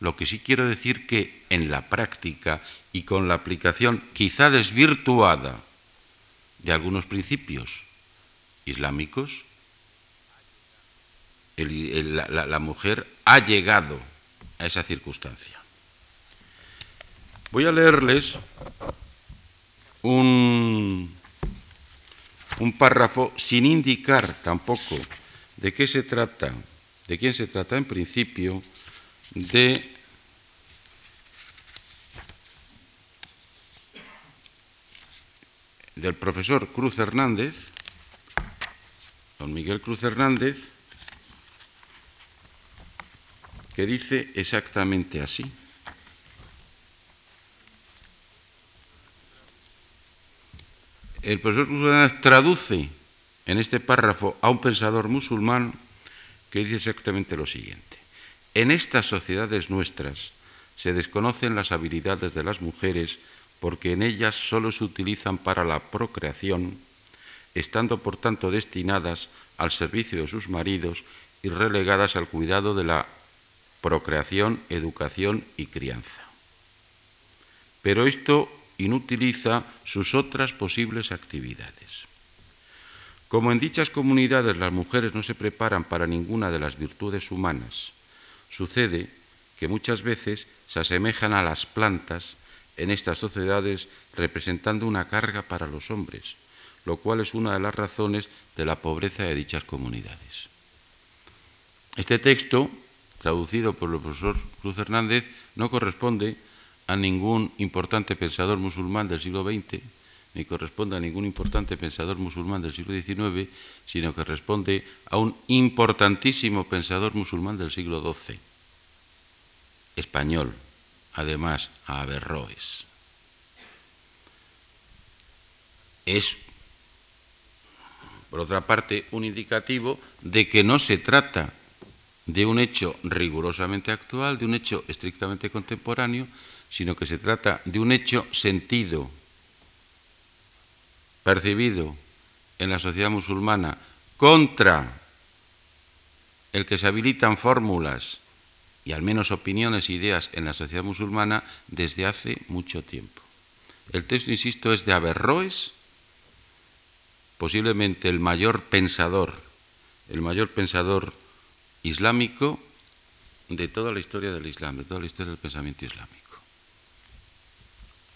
Lo que sí quiero decir que en la práctica y con la aplicación quizá desvirtuada de algunos principios islámicos, la mujer ha llegado a esa circunstancia. Voy a leerles un, párrafo sin indicar tampoco de qué se trata, de quién se trata en principio, de del profesor Cruz Hernández, don Miguel Cruz Hernández, que dice exactamente así. el profesor traduce en este párrafo a un pensador musulmán que dice exactamente lo siguiente. En estas sociedades nuestras se desconocen las habilidades de las mujeres porque en ellas solo se utilizan para la procreación, estando por tanto destinadas al servicio de sus maridos y relegadas al cuidado de la procreación, educación y crianza. Pero esto inutiliza sus otras posibles actividades. Como en dichas comunidades las mujeres no se preparan para ninguna de las virtudes humanas, sucede que muchas veces se asemejan a las plantas en estas sociedades representando una carga para los hombres, lo cual es una de las razones de la pobreza de dichas comunidades. Este texto, traducido por el profesor Cruz Hernández, no corresponde a ningún importante pensador musulmán del siglo XX, ni corresponde a ningún importante pensador musulmán del siglo XIX, sino que responde a un importantísimo pensador musulmán del siglo XII, español, además a Averroes. Es, por otra parte, un indicativo de que no se trata de un hecho rigurosamente actual, de un hecho estrictamente contemporáneo, sino que se trata de un hecho sentido, percibido en la sociedad musulmana contra el que se habilitan fórmulas y al menos opiniones e ideas en la sociedad musulmana desde hace mucho tiempo. El texto, insisto, es de Averroes, posiblemente el mayor pensador, el mayor pensador islámico de toda la historia del Islam, de toda la historia del pensamiento islámico.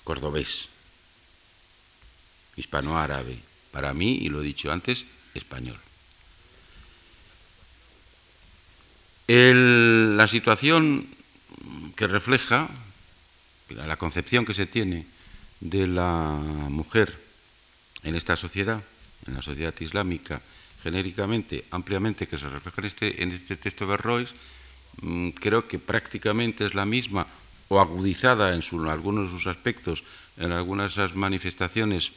Cordobés, hispanoárabe, para mí, y lo he dicho antes, español. La situación que refleja la concepción que se tiene de la mujer en esta sociedad, en la sociedad islámica, genéricamente, ampliamente, que se refleja en este, en este texto de Royce, mm, creo que prácticamente es la misma o agudizada en, algunos de sus aspectos, en algunas de esas manifestaciones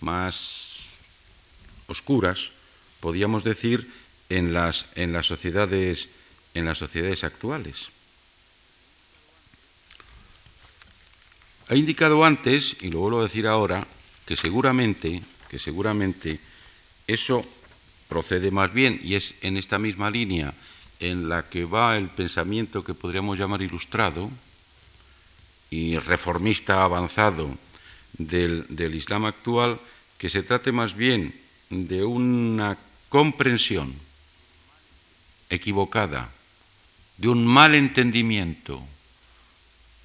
más oscuras, podríamos decir, en las, en las, sociedades, en las sociedades actuales. He indicado antes, y lo vuelvo a decir ahora, que seguramente, que seguramente eso procede más bien, y es en esta misma línea en la que va el pensamiento que podríamos llamar ilustrado y reformista avanzado del, del Islam actual, que se trate más bien de una comprensión equivocada, de un mal entendimiento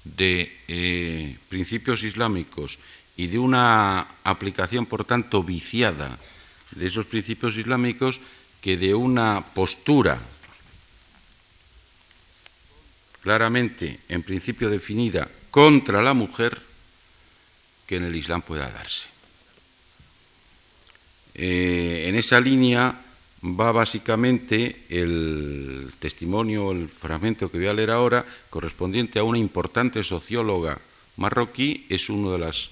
de eh, principios islámicos y de una aplicación, por tanto, viciada de esos principios islámicos que de una postura claramente, en principio definida, contra la mujer que en el Islam pueda darse. Eh, en esa línea va básicamente el testimonio, el fragmento que voy a leer ahora, correspondiente a una importante socióloga marroquí, es una de las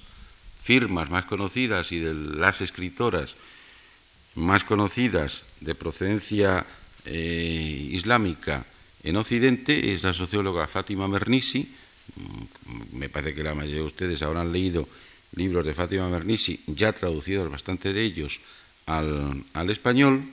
firmas más conocidas y de las escritoras más conocidas de procedencia eh, islámica en Occidente, es la socióloga Fátima Mernisi. Mm, me parece que la mayoría de ustedes habrán leído libros de Fátima Mernisi, ya traducidos bastante de ellos al, español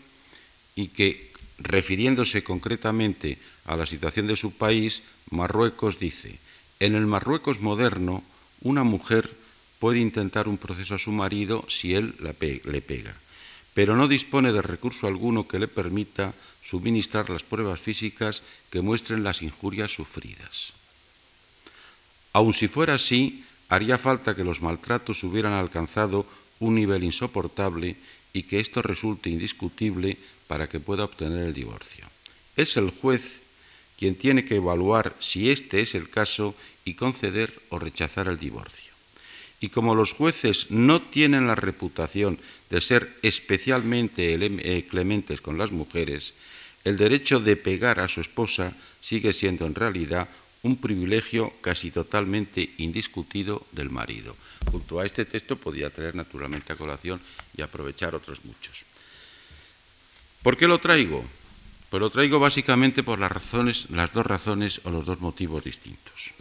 y que, refiriéndose concretamente a la situación de su país, Marruecos dice, en el Marruecos moderno, una mujer puede intentar un proceso a su marido si él le pega, pero no dispone de recurso alguno que le permita suministrar las pruebas físicas que muestren las injurias sufridas. Aun si fuera así, haría falta que los maltratos hubieran alcanzado un nivel insoportable y que esto resulte indiscutible para que pueda obtener el divorcio. Es el juez quien tiene que evaluar si este es el caso y conceder o rechazar el divorcio. Y como los jueces no tienen la reputación de ser especialmente eh, clementes con las mujeres, el derecho de pegar a su esposa sigue siendo en realidad un privilegio casi totalmente indiscutido del marido. Junto a este texto podía traer naturalmente a colación y aprovechar otros muchos. ¿Por qué lo traigo? Pues lo traigo básicamente por las razones, las dos razones o los dos motivos distintos.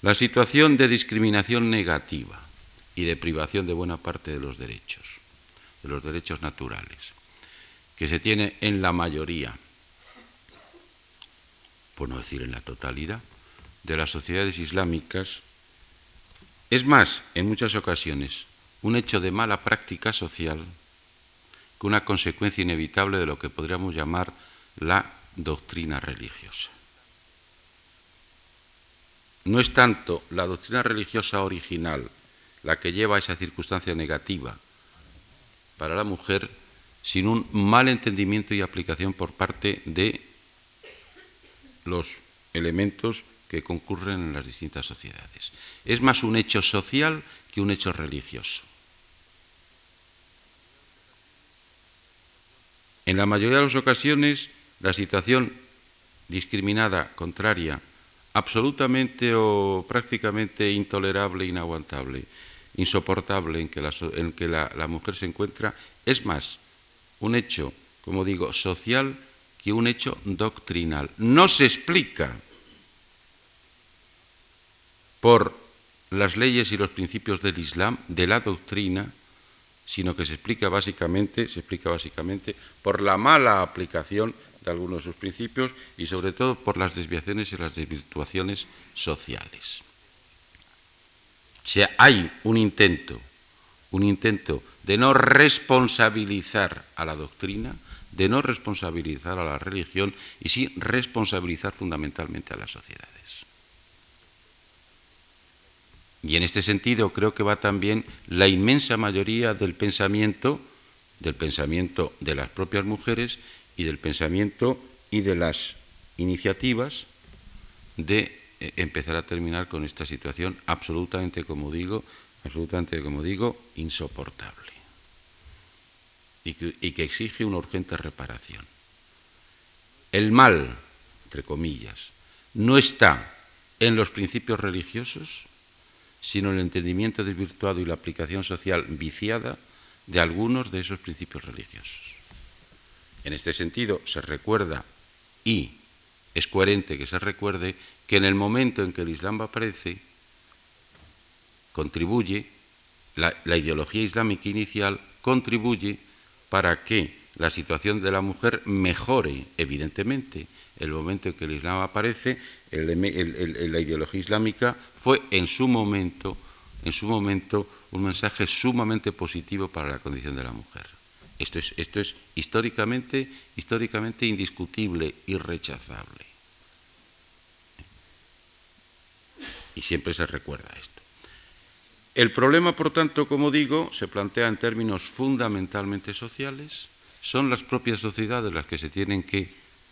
La situación de discriminación negativa y de privación de buena parte de los derechos, de los derechos naturales, que se tiene en la mayoría, por no decir en la totalidad, de las sociedades islámicas, es más, en muchas ocasiones, un hecho de mala práctica social que una consecuencia inevitable de lo que podríamos llamar la doctrina religiosa. No es tanto la doctrina religiosa original la que lleva a esa circunstancia negativa para la mujer, sin un mal entendimiento y aplicación por parte de los elementos que concurren en las distintas sociedades. Es más un hecho social que un hecho religioso. En la mayoría de las ocasiones, la situación discriminada, contraria, absolutamente o prácticamente intolerable, inaguantable, insoportable en que, la, que la mujer se encuentra, es más un hecho, como digo, social que un hecho doctrinal. No se explica por las leyes y los principios del Islam, de la doctrina, sino que se explica básicamente, se explica básicamente por la mala aplicación de algunos de sus principios y sobre todo por las desviaciones y las desvirtuaciones sociales. O sea, hay un intento, un intento de no responsabilizar a la doctrina, de no responsabilizar a la religión y sí responsabilizar fundamentalmente a las sociedades. Y en este sentido creo que va también la inmensa mayoría del pensamiento, del pensamiento de las propias mujeres y del pensamiento y de las iniciativas de eh, empezar a terminar con esta situación absolutamente, como digo, absolutamente, como digo, insoportable y que, exige una urgente reparación. El mal, entre comillas, no está en los principios religiosos, sino el entendimiento desvirtuado y la aplicación social viciada de algunos de esos principios religiosos. En este sentido, se recuerda y es coherente que se recuerde que en el momento en que el Islam aparece, contribuye, la, la ideología islámica inicial contribuye para que la situación de la mujer mejore, evidentemente. El momento en que el Islam aparece, la ideología islámica fue en su momento, en su momento, un mensaje sumamente positivo para la condición de la mujer. Esto es, esto es históricamente, históricamente indiscutible, irrechazable. Y siempre se recuerda esto. El problema, por tanto, como digo, se plantea en términos fundamentalmente sociales. Son las propias sociedades las que se tienen que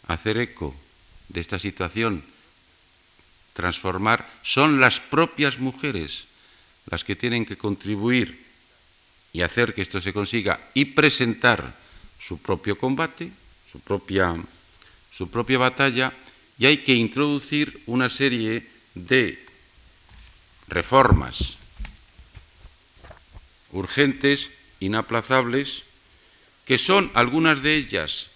hacer eco de esta situación, transformar. Son las propias mujeres las que tienen que contribuir y hacer que esto se consiga y presentar su propio combate, su propia, su propia batalla, y hay que introducir una serie de reformas urgentes, inaplazables, que son algunas de ellas,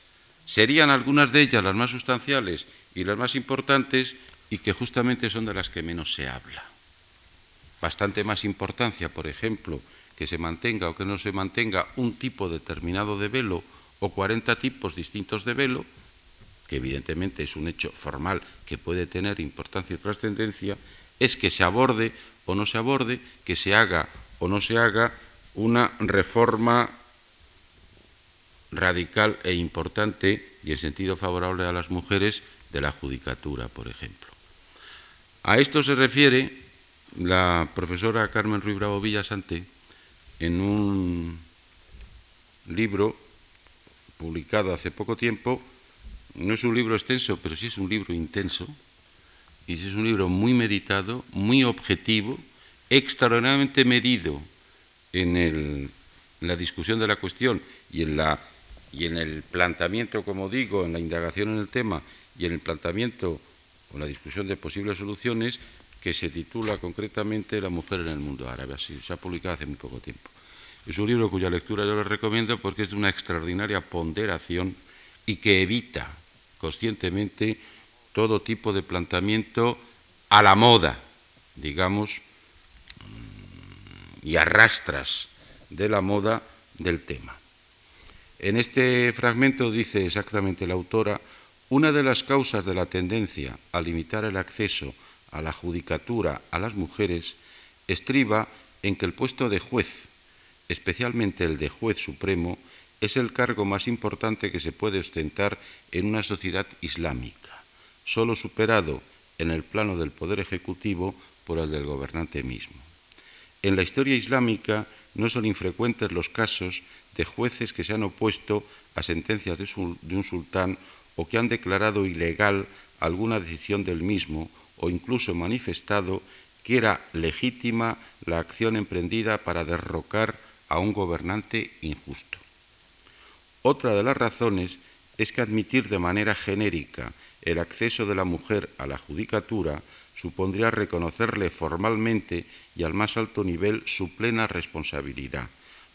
serían algunas de ellas las más sustanciales y las más importantes y que justamente son de las que menos se habla. Bastante más importancia, por ejemplo, que se mantenga o que no se mantenga un tipo determinado de velo o 40 tipos distintos de velo, que evidentemente es un hecho formal que puede tener importancia y trascendencia, es que se aborde o no se aborde, que se haga o no se haga una reforma radical e importante y en sentido favorable a las mujeres de la judicatura, por ejemplo. A esto se refiere la profesora Carmen Ruiz Bravo Villasante en un libro publicado hace poco tiempo. No es un libro extenso, pero sí es un libro intenso. Y es un libro muy meditado, muy objetivo, extraordinariamente medido en, la discusión de la cuestión y en, la, y en el planteamiento, como digo, en la indagación en el tema y en el planteamiento una discusión de posibles soluciones que se titula concretamente La mujer en el mundo árabe. Así, se ha publicado hace muy poco tiempo. Es un libro cuya lectura yo les recomiendo porque es de una extraordinaria ponderación y que evita conscientemente todo tipo de planteamiento a la moda, digamos, y arrastras de la moda del tema. En este fragmento dice exactamente la autora, una de las causas de la tendencia a limitar el acceso a la judicatura a las mujeres estriba en que el puesto de juez, especialmente el de juez supremo, es el cargo más importante que se puede ostentar en una sociedad islámica, solo superado en el plano del poder ejecutivo por el del gobernante mismo. En la historia islámica no son infrecuentes los casos de jueces que se han opuesto a sentencias de, un sultán o que han declarado ilegal alguna decisión del mismo o incluso manifestado que era legítima la acción emprendida para derrocar a un gobernante injusto. Otra de las razones es que admitir de manera genérica el acceso de la mujer a la judicatura supondría reconocerle formalmente y al más alto nivel su plena responsabilidad,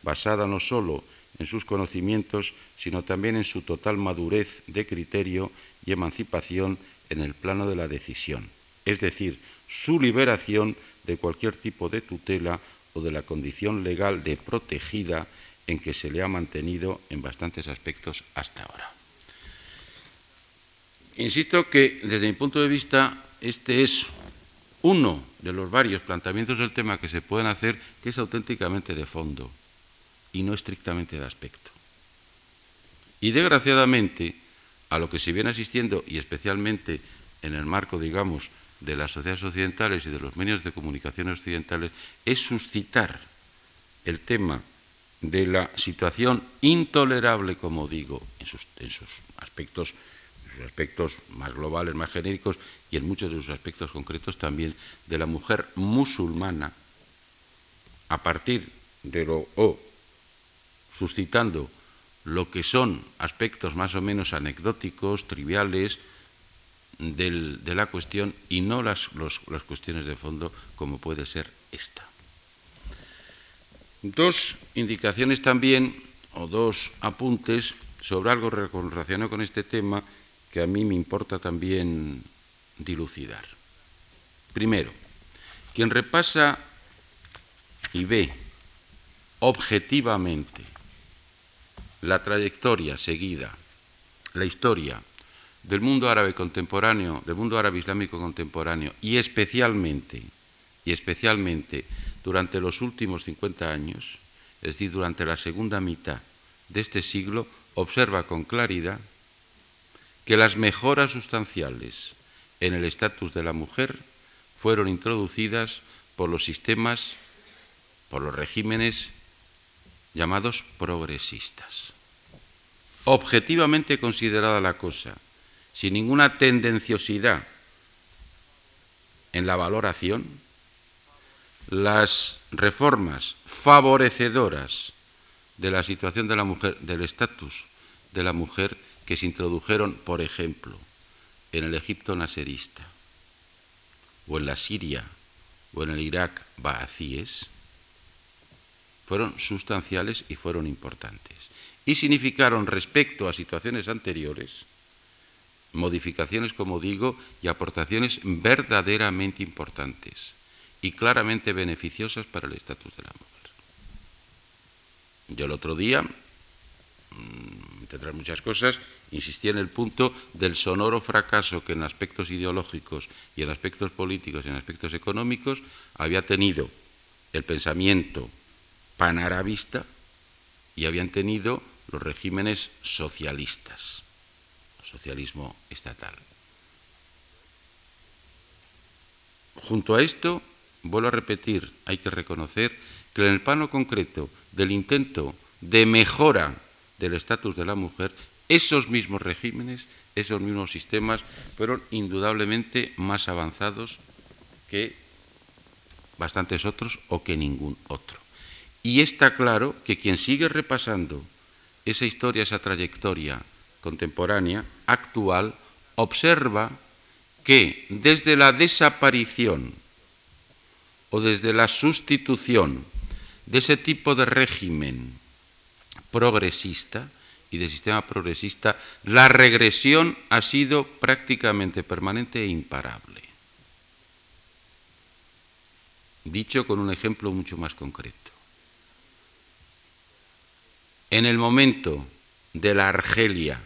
basada no sólo en sus conocimientos, sino también en su total madurez de criterio y emancipación en el plano de la decisión, es decir, su liberación de cualquier tipo de tutela o de la condición legal de protegida en que se le ha mantenido en bastantes aspectos hasta ahora. Insisto que desde mi punto de vista este es uno de los varios planteamientos del tema que se pueden hacer que es auténticamente de fondo y no estrictamente de aspecto. Y desgraciadamente, a lo que se viene asistiendo, y especialmente en el marco, digamos, de las sociedades occidentales y de los medios de comunicación occidentales, es suscitar el tema de la situación intolerable, como digo, en sus, aspectos, sus aspectos más globales, más genéricos, y en muchos de sus aspectos concretos también, de la mujer musulmana, a partir de lo o suscitando lo que son aspectos más o menos anecdóticos, triviales de la cuestión y no las, las cuestiones de fondo como puede ser esta. Dos indicaciones también, o dos apuntes sobre algo relacionado con este tema que a mí me importa también dilucidar. Primero, quien repasa y ve objetivamente la trayectoria seguida, la historia del mundo árabe contemporáneo, del mundo árabe islámico contemporáneo y especialmente y especialmente durante los últimos 50 años, es decir, durante la segunda mitad de este siglo, observa con claridad que las mejoras sustanciales en el estatus de la mujer fueron introducidas por los sistemas, por los regímenes llamados progresistas. Objetivamente considerada la cosa, sin ninguna tendenciosidad en la valoración, las reformas favorecedoras de la situación de la mujer, del estatus de la mujer que se introdujeron, por ejemplo, en el Egipto naserista, o en la Siria, o en el Irak baacíes, fueron sustanciales y fueron importantes. Y significaron respecto a situaciones anteriores modificaciones, como digo, y aportaciones verdaderamente importantes y claramente beneficiosas para el estatus de la mujer. Yo el otro día, mm, entre otras muchas cosas, insistí en el punto del sonoro fracaso que en aspectos ideológicos y en aspectos políticos y en aspectos económicos había tenido el pensamiento panarabista y habían tenido los regímenes socialistas, socialismo estatal. Junto a esto, vuelvo a repetir, hay que reconocer que en el plano concreto del intento de mejora del estatus de la mujer, esos mismos regímenes, esos mismos sistemas fueron indudablemente más avanzados que bastantes otros o que ningún otro. Y está claro que quien sigue repasando esa historia, esa trayectoria contemporánea, actual, observa que desde la desaparición o desde la sustitución de ese tipo de régimen progresista y de sistema progresista, la regresión ha sido prácticamente permanente e imparable. Dicho con un ejemplo mucho más concreto. En el momento de la Argelia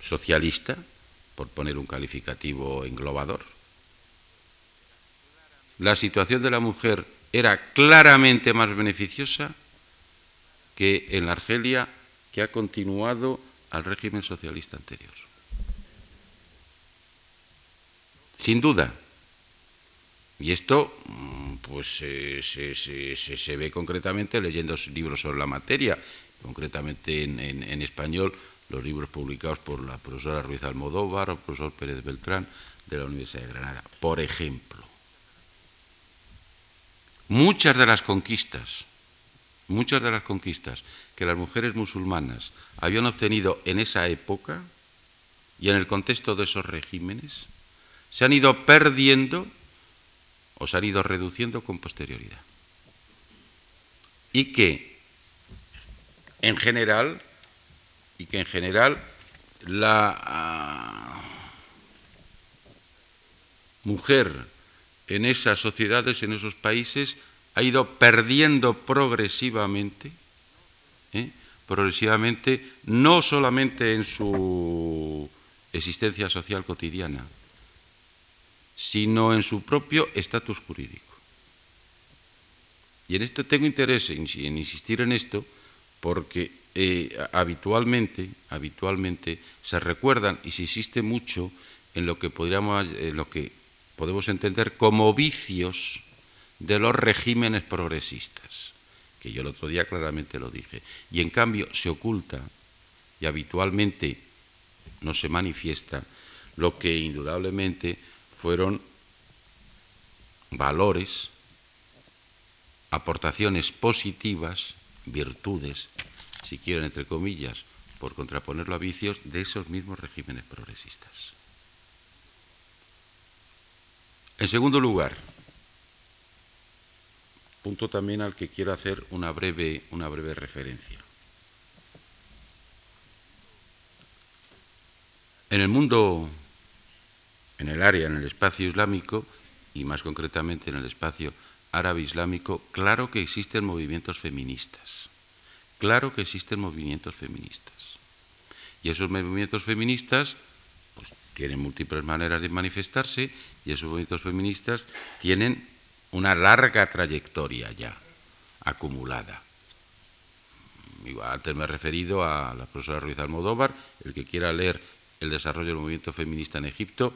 socialista, por poner un calificativo englobador, la situación de la mujer era claramente más beneficiosa que en la Argelia que ha continuado al régimen socialista anterior. Sin duda. Y esto mm, pues se, ve concretamente leyendo libros sobre la materia, concretamente en, español los libros publicados por la profesora Ruiz Almodóvar o el profesor Pérez Beltrán de la Universidad de Granada, por ejemplo. Muchas de las conquistas, muchas de las conquistas que las mujeres musulmanas habían obtenido en esa época y en el contexto de esos regímenes, se han ido perdiendo o se han ido reduciendo con posterioridad. Y que en general, y que en general la ah, mujer en esas sociedades, en esos países, ha ido perdiendo progresivamente, ¿eh? progresivamente, no solamente en su existencia social cotidiana, sino en su propio estatus jurídico. Y en esto tengo interés en, insistir en esto porque eh, habitualmente, habitualmente se recuerdan y se insiste mucho en lo que podríamos, en lo que podemos entender como vicios de los regímenes progresistas, que yo el otro día claramente lo dije, y en cambio se oculta y habitualmente no se manifiesta lo que indudablemente fueron valores, aportaciones positivas, virtudes, si quieren entre comillas, por contraponerlo a vicios, de esos mismos regímenes progresistas. En segundo lugar, punto también al que quiero hacer una breve, una breve referencia. En el mundo, en el área, en el espacio islámico, y más concretamente en el espacio árabe islámico, claro que existen movimientos feministas. Claro que existen movimientos feministas. Y esos movimientos feministas tienen múltiples maneras de manifestarse y esos movimientos feministas tienen una larga trayectoria ya acumulada. antes me he referido a la profesora Ruiz Almodóvar, el que quiera leer el desarrollo del movimiento feminista en Egipto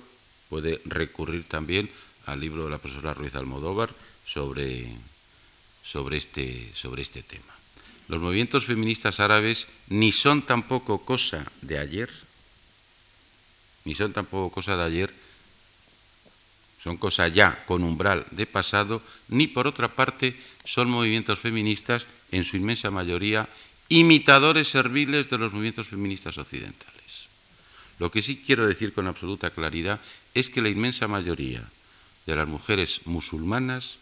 puede recurrir también al libro de la profesora Ruiz Almodóvar sobre, sobre, este, sobre este tema. Los movimientos feministas árabes ni son tampoco cosa de ayer, ni son tampoco cosa de ayer, son cosa ya con umbral de pasado, ni por otra parte son movimientos feministas, en su inmensa mayoría, imitadores serviles de los movimientos feministas occidentales. Lo que sí quiero decir con absoluta claridad es que la inmensa mayoría de las mujeres musulmanas,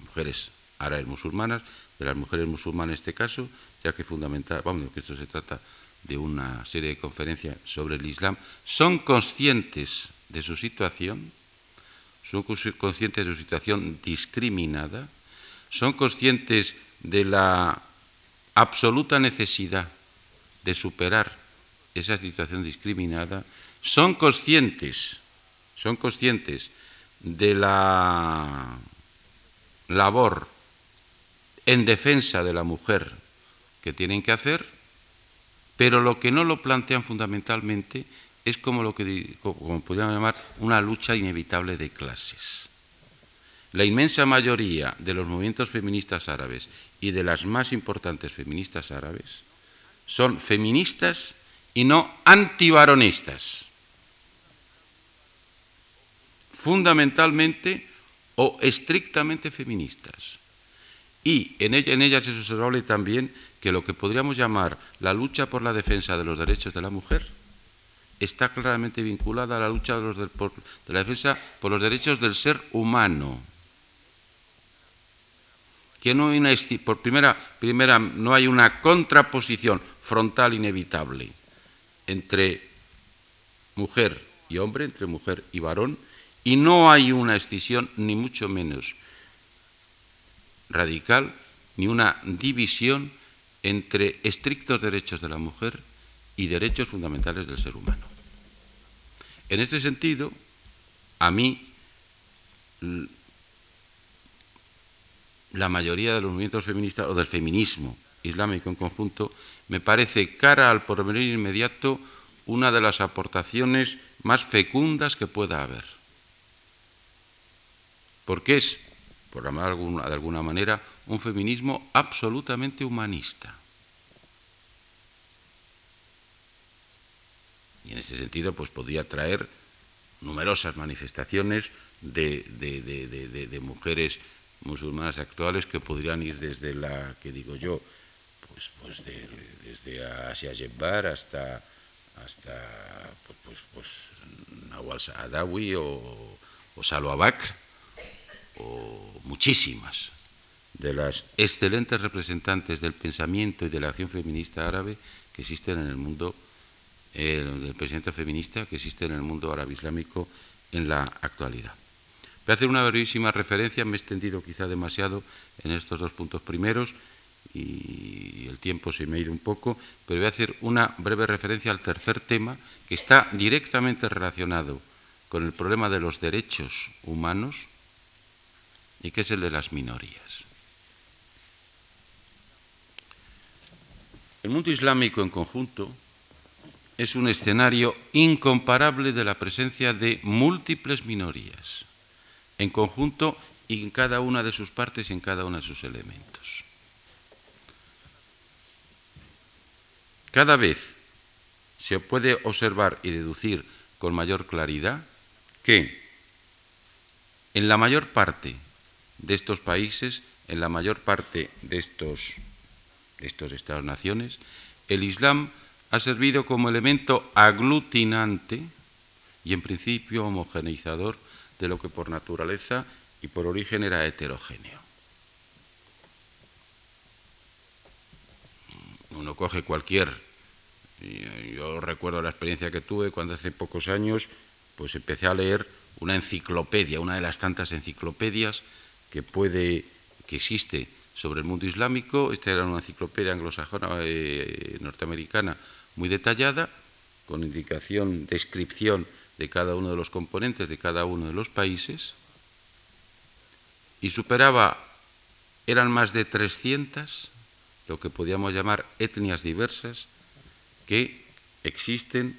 mujeres árabes musulmanas, de las mujeres musulmanas en este caso, ya que fundamental, vamos, que esto se trata de una serie de conferencias sobre el Islam, son conscientes de su situación, son conscientes de su situación discriminada, son conscientes de la absoluta necesidad de superar esa situación discriminada, son conscientes, son conscientes de la labor en defensa de la mujer que tienen que hacer pero lo que no lo plantean fundamentalmente es como lo que como podríamos llamar una lucha inevitable de clases. La inmensa mayoría de los movimientos feministas árabes y de las más importantes feministas árabes son feministas y no antivaronistas. Fundamentalmente o estrictamente feministas. Y en, en ellas es observable también que lo que podríamos llamar la lucha por la defensa de los derechos de la mujer está claramente vinculada a la lucha de, la defensa por los derechos del ser humano. Que no hay una, por primera, primera, no hay una contraposición frontal inevitable entre mujer y hombre, entre mujer y varón, y no hay una escisión, ni mucho menos radical, ni una división entre estrictos derechos de la mujer y derechos fundamentales del ser humano. En este sentido, a mí la mayoría de los movimientos feministas o del feminismo islámico en conjunto me parece cara al porvenir inmediato una de las aportaciones más fecundas que pueda haber. Porque es, por llamar de alguna manera, un feminismo absolutamente humanista. Y en ese sentido, pues podría traer numerosas manifestaciones de, mujeres musulmanas actuales que podrían ir desde la, que digo yo, pues, pues desde Asia Jebbar hasta, hasta pues, pues, pues Nawal Saadawi o, o Bakr, o muchísimas de las excelentes representantes del pensamiento y de la acción feminista árabe que existen en el mundo del presidente feminista que existe en el mundo árabe islámico en la actualidad. Voy a hacer una brevísima referencia, me he extendido quizá demasiado en estos dos puntos primeros y el tiempo se me ha ido un poco, pero voy a hacer una breve referencia al tercer tema que está directamente relacionado con el problema de los derechos humanos y que es el de las minorías. El mundo islámico en conjunto es un escenario incomparable de la presencia de múltiples minorías, en conjunto y en cada una de sus partes y en cada uno de sus elementos. Cada vez se puede observar y deducir con mayor claridad que en la mayor parte de estos países, en la mayor parte de estos, estos Estados-naciones, el Islam ha servido como elemento aglutinante y en principio homogeneizador de lo que por naturaleza y por origen era heterogéneo. Uno coge cualquier, yo recuerdo la experiencia que tuve cuando hace pocos años, pues empecé a leer una enciclopedia, una de las tantas enciclopedias que puede, que existe sobre el mundo islámico. Esta era una enciclopedia anglosajona eh, norteamericana muy detallada, con indicación, descripción de cada uno de los componentes de cada uno de los países, y superaba, eran más de 300, lo que podíamos llamar etnias diversas, que existen,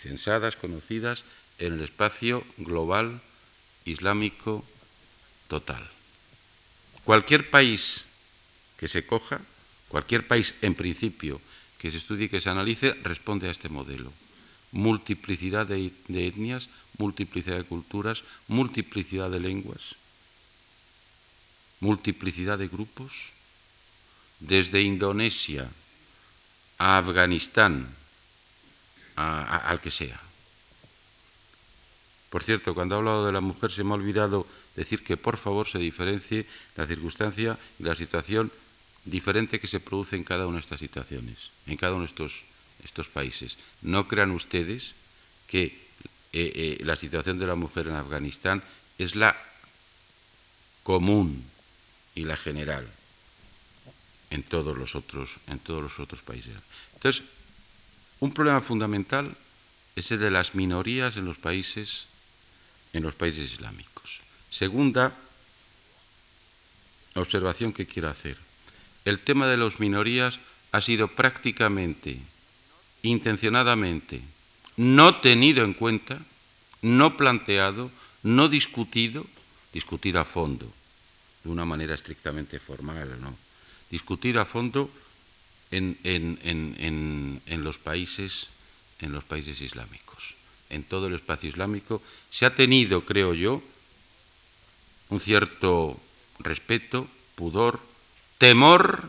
censadas, conocidas, en el espacio global islámico total. Cualquier país que se coja, cualquier país en principio que se estudie que se analice responde a este modelo. Multiplicidad de, etnias, multiplicidad de culturas, multiplicidad de lenguas, multiplicidad de grupos, desde Indonesia a Afganistán, al que sea. Por cierto, cuando he hablado de la mujer se me ha olvidado decir que por favor se diferencie la circunstancia y la situación diferente que se produce en cada una de estas situaciones, en cada uno de estos, estos países. No crean ustedes que eh, eh, la situación de la mujer en Afganistán es la común y la general en todos los otros, en todos los otros países. Entonces, un problema fundamental es el de las minorías en los países, en los países islámicos. Segunda observación que quiero hacer el tema de las minorías ha sido prácticamente, intencionadamente, no tenido en cuenta, no planteado, no discutido, discutido a fondo, de una manera estrictamente formal, ¿no? Discutido a fondo en, los países, en los países islámicos. En todo el espacio islámico se ha tenido, creo yo, un cierto respeto, pudor, temor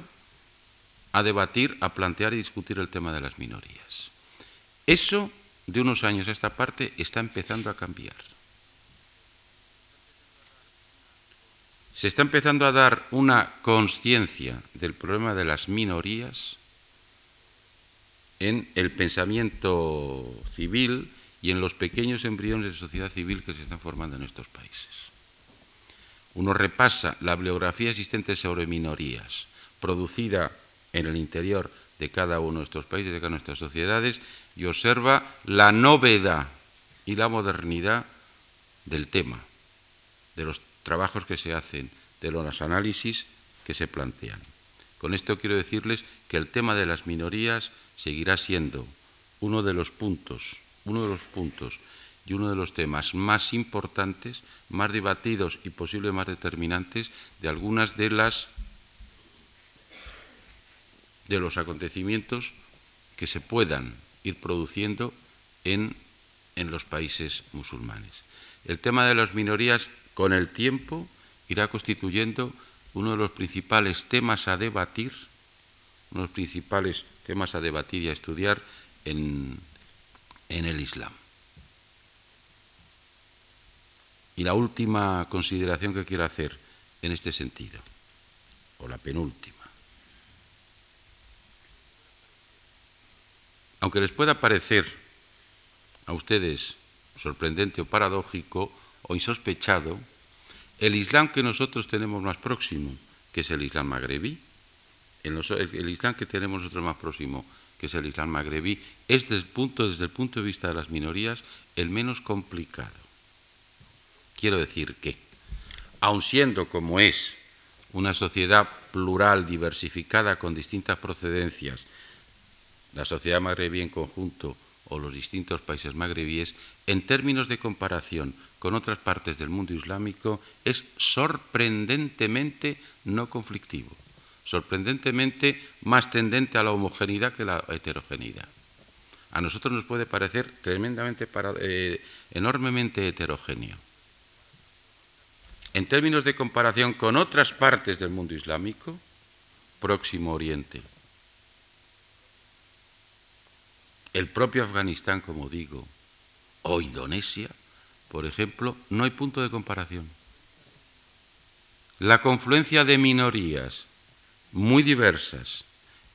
a debatir, a plantear y discutir el tema de las minorías. Eso de unos años a esta parte está empezando a cambiar. Se está empezando a dar una conciencia del problema de las minorías en el pensamiento civil y en los pequeños embriones de sociedad civil que se están formando en estos países. Uno repasa la bibliografía existente sobre minorías, producida en el interior de cada uno de estos países, de cada una de nuestras sociedades, y observa la novedad y la modernidad del tema, de los trabajos que se hacen, de los análisis que se plantean. Con esto quiero decirles que el tema de las minorías seguirá siendo uno de los puntos, uno de los puntos y uno de los temas más importantes, más debatidos y posible más determinantes de algunas de las de los acontecimientos que se puedan ir produciendo en, en los países musulmanes. El tema de las minorías con el tiempo irá constituyendo uno de los principales temas a debatir, uno de los principales temas a debatir y a estudiar en, en el Islam. Y la última consideración que quiero hacer en este sentido, o la penúltima. Aunque les pueda parecer a ustedes sorprendente o paradójico o insospechado, el Islam que nosotros tenemos más próximo, que es el Islam magrebí, el, Islam que tenemos nosotros más próximo, que es el Islam magrebí, es desde el, punto, desde el punto de vista de las minorías el menos complicado. Quiero decir que, aun siendo como es una sociedad plural, diversificada, con distintas procedencias, la sociedad magrebí en conjunto o los distintos países magrebíes, en términos de comparación con otras partes del mundo islámico, es sorprendentemente no conflictivo sorprendentemente más tendente a la homogeneidad que a la heterogeneidad. A nosotros nos puede parecer tremendamente, eh, enormemente heterogéneo. En términos de comparación con otras partes del mundo islámico, Próximo Oriente, el propio Afganistán, como digo, o Indonesia, por ejemplo, no hay punto de comparación. La confluencia de minorías muy diversas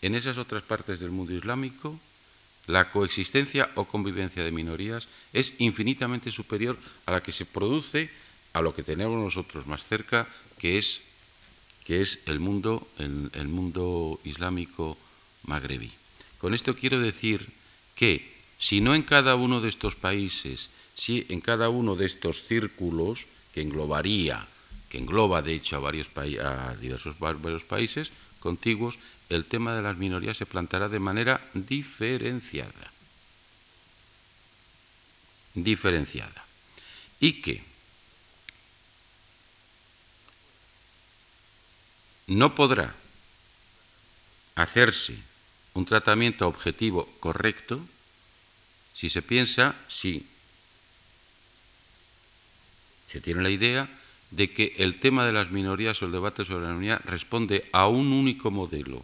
en esas otras partes del mundo islámico, la coexistencia o convivencia de minorías es infinitamente superior a la que se produce a lo que tenemos nosotros más cerca, que es, que es el, mundo, el, mundo islámico magrebí. Con esto quiero decir que si no en cada uno de estos países, si en cada uno de estos círculos, que englobaría, que engloba de hecho a, varios a diversos varios países, contiguos, el tema de las minorías se planteará de manera diferenciada. Diferenciada. Y que no podrá hacerse un tratamiento objetivo correcto si se piensa, si se tiene la idea de que el tema de las minorías o el debate sobre la minoría responde a un único modelo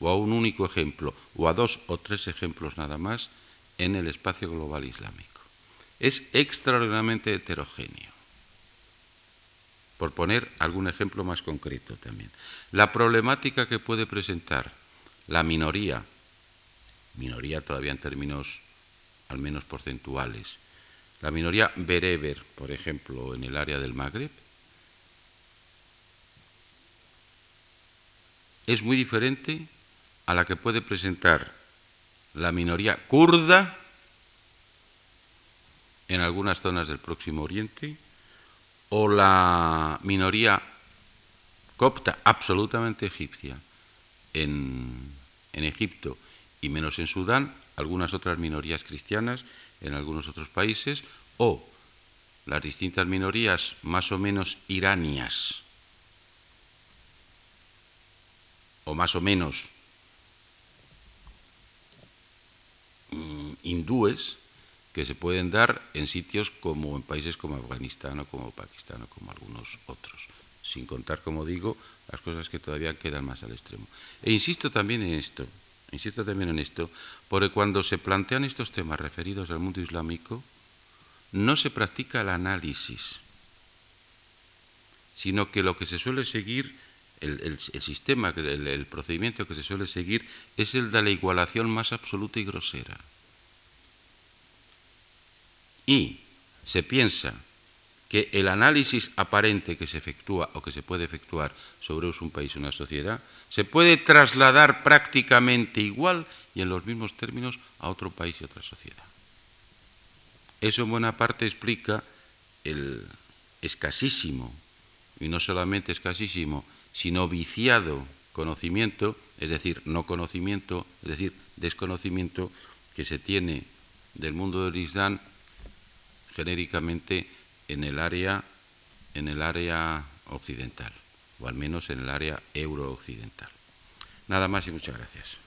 o a un único ejemplo o a dos o tres ejemplos nada más en el espacio global islámico. Es extraordinariamente heterogéneo. Por poner algún ejemplo más concreto también. La problemática que puede presentar la minoría, minoría todavía en términos al menos porcentuales, la minoría bereber, por ejemplo, en el área del Magreb, es muy diferente a la que puede presentar la minoría kurda en algunas zonas del Próximo Oriente o la minoría copta absolutamente egipcia en, Egipto y menos en Sudán, algunas otras minorías cristianas en algunos otros países o las distintas minorías más o menos iranias o más o menos mm, hindúes que se pueden dar en sitios como en países como Afganistán o como Pakistán o como algunos otros, sin contar, como digo, las cosas que todavía quedan más al extremo. E insisto también en esto, insisto también en esto, porque cuando se plantean estos temas referidos al mundo islámico, no se practica el análisis, sino que lo que se suele seguir, el, sistema, el, el procedimiento que se suele seguir es el de la igualación más absoluta y grosera. Y se piensa que el análisis aparente que se efectúa o que se puede efectuar sobre un país o una sociedad se puede trasladar prácticamente igual y en los mismos términos a otro país y otra sociedad. Eso en buena parte explica el escasísimo, y no solamente escasísimo, sino viciado conocimiento, es decir, no conocimiento, es decir, desconocimiento que se tiene del mundo del Islam genéricamente en el área, en el área occidental, o al menos en el área eurooccidental. Nada más y muchas gracias.